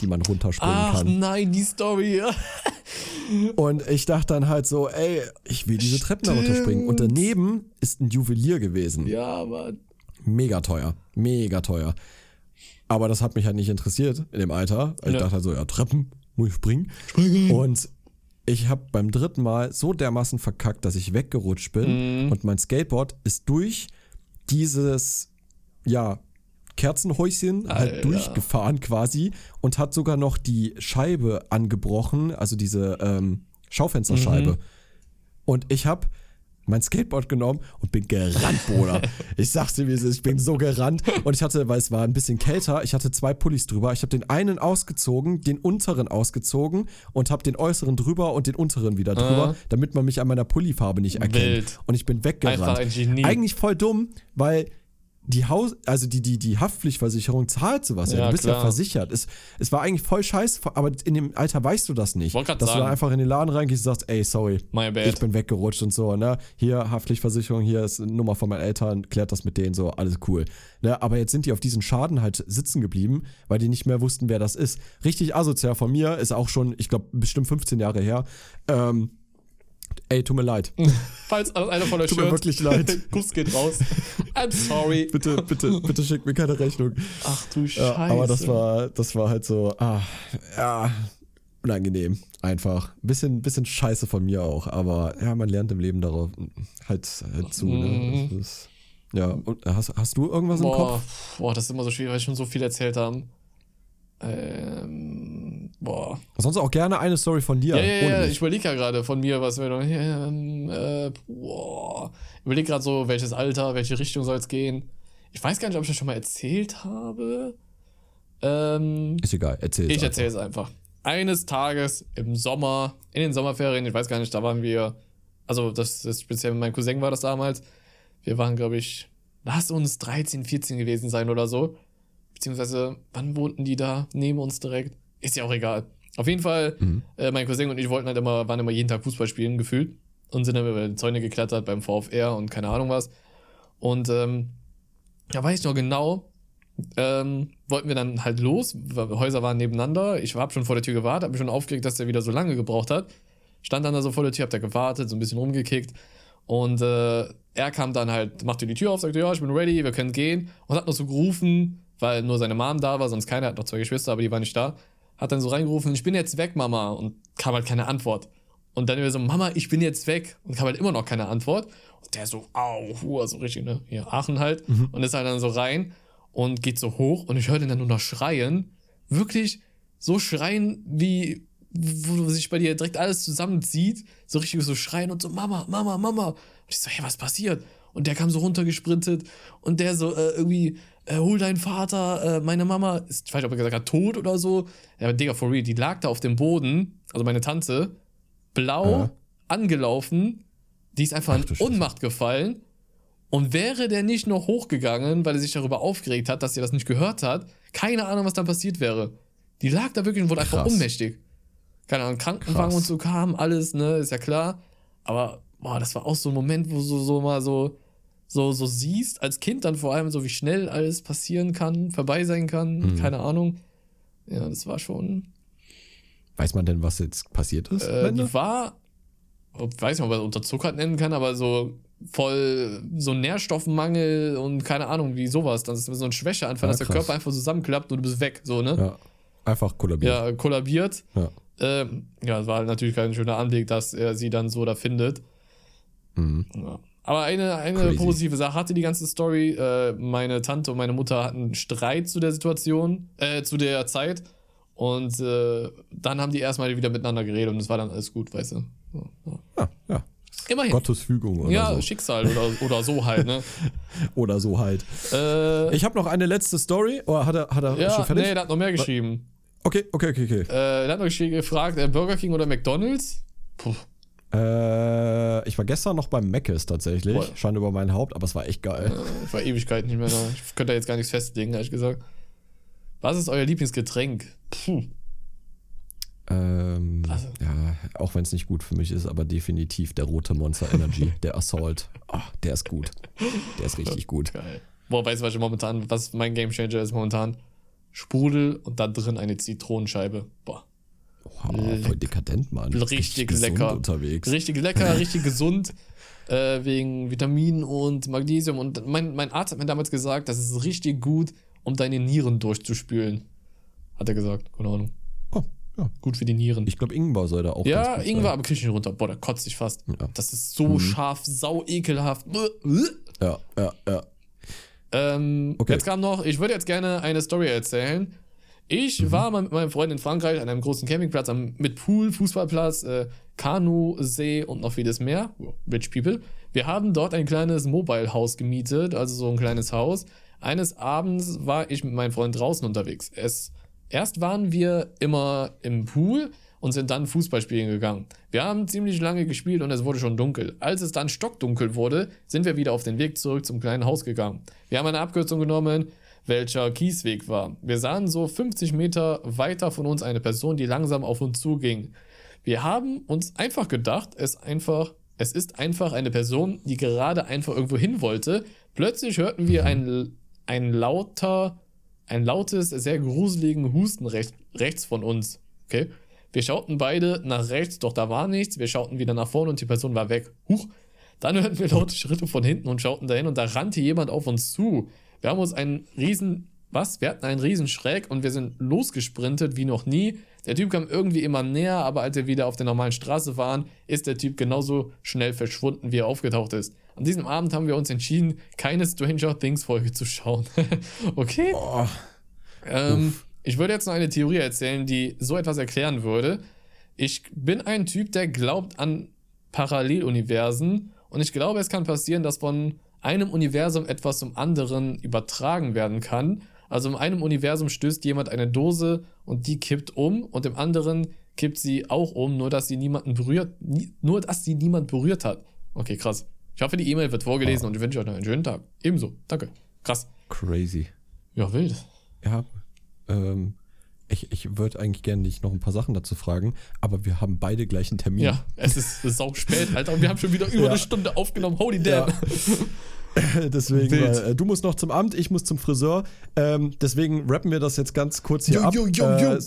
die man runterspringen Ach kann. nein, die Story. (laughs) Und ich dachte dann halt so, ey, ich will diese Treppen da Stimmt. runterspringen. Und daneben ist ein Juwelier gewesen. ja, Mann. Mega teuer. Mega teuer. Aber das hat mich halt nicht interessiert in dem Alter. Ich Ja. dachte halt so, ja, Treppen, muss ich springen. Und ich habe beim dritten Mal so dermaßen verkackt, dass ich weggerutscht bin Mhm. und mein Skateboard ist durch dieses, ja, Kerzenhäuschen Alter. halt durchgefahren quasi und hat sogar noch die Scheibe angebrochen, also diese ähm, Schaufensterscheibe. Mhm. Und ich habe mein Skateboard genommen und bin gerannt, Bruder. (laughs) ich es ist, ich bin so gerannt. Und ich hatte, weil es war ein bisschen kälter, ich hatte zwei Pullis drüber. Ich habe den einen ausgezogen, den unteren ausgezogen und habe den äußeren drüber und den unteren wieder drüber, Ah. damit man mich an meiner Pullifarbe nicht erkennt. Wild. Und ich bin weggerannt. Ein Genie. Eigentlich voll dumm, weil die Haus, also die, die, die Haftpflichtversicherung zahlt sowas ja. Ja, Du bist ja klar. versichert. Es, es war eigentlich voll scheiße, aber in dem Alter weißt du das nicht. Dass du sagen. dann einfach in den Laden reingehst und sagst, ey, sorry, ich bin weggerutscht und so, ne? Hier Haftpflichtversicherung, hier ist eine Nummer von meinen Eltern, klärt das mit denen so, alles cool. Ne? Aber jetzt sind die auf diesen Schaden halt sitzen geblieben, weil die nicht mehr wussten, wer das ist. Richtig asozial von mir, ist auch schon, ich glaube, bestimmt 15 Jahre her. Ähm, ey, tut mir leid. (laughs) Falls einer von euch Tut mir hört, wirklich leid. (laughs) Kuss geht raus. I'm sorry. Bitte, bitte, bitte schickt mir keine Rechnung. Ach du Scheiße. Ja, aber das war, das war halt so, ah, ja, unangenehm. Einfach. Bisschen, bisschen scheiße von mir auch. Aber ja, man lernt im Leben darauf halt, halt zu. Ne? Mhm. Ist, ja, und hast, hast du irgendwas im Boah, Kopf? boah, das ist immer so schwierig, weil wir schon so viel erzählt haben. Ähm, boah. Sonst auch gerne eine Story von dir. Ja, ja, ja, ich überlege ja gerade von mir, was wir noch. Äh, boah. Ich überlege gerade so, welches Alter, welche Richtung soll es gehen. Ich weiß gar nicht, ob ich das schon mal erzählt habe. Ähm, Ist egal, erzähl ich erzähle es einfach. Eines Tages im Sommer, in den Sommerferien, ich weiß gar nicht, da waren wir, also das ist speziell mein Cousin war das damals. Wir waren, glaube ich, lass uns 13, 14 gewesen sein oder so. Beziehungsweise, wann wohnten die da? Neben uns direkt? Ist ja auch egal. Auf jeden Fall, äh, mein Cousin und ich wollten halt immer, waren immer jeden Tag Fußball spielen, gefühlt. Und sind dann über die Zäune geklettert beim VfR und keine Ahnung was. Und ähm, da weiß ich noch genau, ähm, wollten wir dann halt los. Häuser waren nebeneinander. Ich habe schon vor der Tür gewartet, habe mich schon aufgeregt, dass der wieder so lange gebraucht hat. Stand dann da so vor der Tür, hab da gewartet, so ein bisschen rumgekickt. Und äh, er kam dann halt, machte die Tür auf, sagte, ja, ich bin ready, wir können gehen. Und hat noch so gerufen, weil nur seine Mom da war, sonst keiner, hat noch zwei Geschwister, aber die waren nicht da. Hat dann so reingerufen, ich bin jetzt weg, Mama. Und kam halt keine Antwort. Und dann wieder so, Mama, ich bin jetzt weg. Und kam halt immer noch keine Antwort. Und der so, au, hua, so richtig, ne? Hier, Aachen halt. Und ist halt dann so rein und geht so hoch. Und ich höre den dann nur noch schreien. Wirklich so schreien, wie, wo sich bei dir direkt alles zusammenzieht. So richtig so schreien und so, Mama, Mama, Mama. Und ich so, hey, was passiert? Und der kam so runtergesprintet und der so äh, irgendwie, äh, hol deinen Vater, äh, meine Mama ist, ich weiß nicht, ob er gesagt hat, tot oder so. Ja, aber Digga, for real, die lag da auf dem Boden, also meine Tante, blau, Ja. angelaufen, die ist einfach Ach in. Ohnmacht gefallen. Und wäre der nicht noch hochgegangen, weil er sich darüber aufgeregt hat, dass er das nicht gehört hat, keine Ahnung, was dann passiert wäre. Die lag da wirklich und wurde einfach Krass. ohnmächtig. Keine Ahnung, Krankenwagen Krass. und so kam, alles, ne, ist ja klar. Aber, boah, das war auch so ein Moment, wo so, so mal so, so, so siehst, als Kind dann vor allem, so wie schnell alles passieren kann, vorbei sein kann, Mhm. keine Ahnung. Ja, das war schon. Weiß man denn, was jetzt passiert ist? Äh, die war, ich weiß nicht, ob man das unterzuckert nennen kann, aber so voll so Nährstoffmangel und keine Ahnung, wie sowas. Das ist so ein Schwächeanfall, Ja, dass der. Körper einfach zusammenklappt und du bist weg, so, ne? ja. Einfach kollabiert. Ja, kollabiert. Ja. Ähm, ja, es war natürlich kein schöner Anblick, dass er sie dann so da findet. Mhm. Ja. Aber eine, eine Crazy. positive Sache hatte die ganze Story. Äh, meine Tante und meine Mutter hatten Streit zu der Situation, äh, zu der Zeit. Und äh, dann haben die erstmal wieder miteinander geredet und es war dann alles gut, weißt du. Ja, ja. Ja, ja. Immerhin. Gottes Fügung oder ja, so. Schicksal oder, oder so halt, ne? (laughs) Oder so halt. äh, Ich habe noch eine letzte Story. Oder hat er, hat er ja, schon fertig? nee, der hat noch mehr geschrieben. Okay, okay, okay, okay. Äh, der hat noch geschrieben, gefragt, äh, Burger King oder McDonalds? Puh. Äh, ich war gestern noch beim Meckes tatsächlich. Boah. Schande über mein Haupt, aber es war echt geil. Äh, Ich war Ewigkeit nicht mehr da. Ich könnte da jetzt gar nichts festlegen, ehrlich gesagt. Was ist euer Lieblingsgetränk? Puh. Ähm, Also- ja, auch wenn es nicht gut für mich ist, aber definitiv der rote Monster Energy, (laughs) der Assault. Oh, der ist gut. Der ist richtig gut. Geil. Boah, weißt du, was ich momentan, was mein Gamechanger ist momentan? Sprudel und da drin eine Zitronenscheibe. Boah. Wow, voll dekadent, Mann. Richtig gesund lecker. unterwegs. Richtig lecker, (laughs) richtig gesund. Äh, wegen Vitaminen und Magnesium. Und mein, mein Arzt hat mir damals gesagt, das ist richtig gut, um deine Nieren durchzuspülen. Hat er gesagt, keine Ahnung. Oh, ja. Gut für die Nieren. Ich glaube, Ingwer soll da auch ja, Ingwer, sein. aber krieg ich nicht runter. Boah, da kotzt ich fast. Ja. Das ist so scharf, sau ekelhaft. Ja, ja, ja. Ähm, Okay. Jetzt kam noch, ich würde jetzt gerne eine Story erzählen. Ich war mal mit meinem Freund in Frankreich an einem großen Campingplatz am, mit Pool, Fußballplatz, äh, Kanu, See und noch vieles mehr. Rich People. Wir haben dort ein kleines Mobile-Haus gemietet, also so ein kleines Haus. Eines Abends war ich mit meinem Freund draußen unterwegs. Es, erst waren wir immer im Pool und sind dann Fußball spielen gegangen. Wir haben ziemlich lange gespielt und es wurde schon dunkel. Als es dann stockdunkel wurde, sind wir wieder auf den Weg zurück zum kleinen Haus gegangen. Wir haben eine Abkürzung genommen, welcher Kiesweg war. Wir sahen so 50 Meter weiter von uns eine Person, die langsam auf uns zuging. Wir haben uns einfach gedacht, es einfach, es ist einfach eine Person, die gerade einfach irgendwo hin wollte. Plötzlich hörten wir ein, ein lauter, ein lautes, sehr gruseligen Husten rechts, rechts von uns. Okay? Wir schauten beide nach rechts, doch da war nichts. Wir schauten wieder nach vorne und die Person war weg. Huch. Dann hörten wir laute Schritte von hinten und schauten dahin und da rannte jemand auf uns zu. Wir haben uns einen riesen was? Wir hatten einen riesen Schreck und wir sind losgesprintet wie noch nie. Der Typ kam irgendwie immer näher, aber als wir wieder auf der normalen Straße waren, ist der Typ genauso schnell verschwunden, wie er aufgetaucht ist. An diesem Abend haben wir uns entschieden, keine Stranger Things Folge zu schauen. (laughs) okay? Oh. Ähm, ich würde jetzt noch eine Theorie erzählen, die so etwas erklären würde. Ich bin ein Typ, der glaubt an Paralleluniversen und ich glaube, es kann passieren, dass von einem Universum etwas zum anderen übertragen werden kann. Also in einem Universum stößt jemand eine Dose und die kippt um und im anderen kippt sie auch um, nur dass sie niemanden berührt, nur dass sie niemand berührt hat. Okay, krass. Ich hoffe, die E-Mail wird vorgelesen oh. und ich wünsche euch noch einen schönen Tag. Ebenso. Danke. Krass. Crazy. Ja, wild. Ja, ähm, ich, ich würde eigentlich gerne dich noch ein paar Sachen dazu fragen, aber wir haben beide gleichen Termin. Ja, es ist, es ist auch spät, Alter. Und wir haben schon wieder über (laughs) ja. eine Stunde aufgenommen. Holy damn. Ja. (laughs) (laughs) deswegen, weil, äh, du musst noch zum Amt, ich muss zum Friseur. Ähm, deswegen rappen wir das jetzt ganz kurz hier yo, ab. Yo, yo, yo. Äh,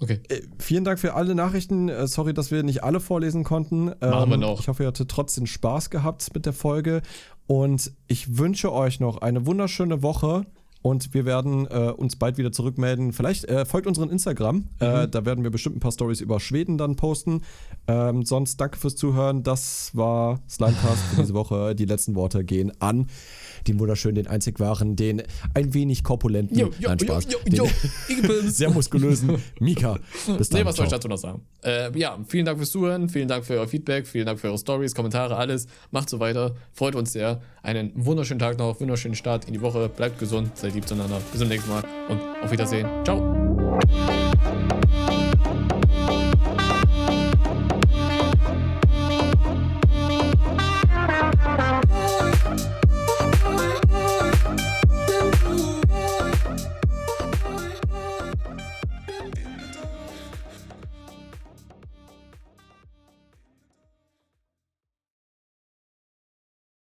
okay. Äh, vielen Dank für alle Nachrichten. Äh, sorry, dass wir nicht alle vorlesen konnten. Ähm, Machen wir noch. Ich hoffe, ihr hattet trotzdem Spaß gehabt mit der Folge. Und ich wünsche euch noch eine wunderschöne Woche. Und wir werden äh, uns bald wieder zurückmelden. Vielleicht äh, folgt unseren Instagram. Äh, mhm. Äh, da werden wir bestimmt ein paar Stories über Schweden dann posten. Ähm, sonst danke fürs Zuhören. Das war Slimecast für diese Woche. Die letzten Worte gehen an den wunderschönen, den einzig wahren, den ein wenig korpulenten, jo, jo, nein, Spaß, jo, jo, den (laughs) sehr muskulösen (laughs) Mika. Bis dann. Nee, was soll ich dazu noch sagen? Äh, ja, vielen Dank fürs Zuhören, vielen Dank für euer Feedback, vielen Dank für eure Stories, Kommentare, alles. Macht so weiter. Freut uns sehr. Einen wunderschönen Tag noch, wunderschönen Start in die Woche. Bleibt gesund, seid lieb zueinander. Bis zum nächsten Mal und auf Wiedersehen. Ciao.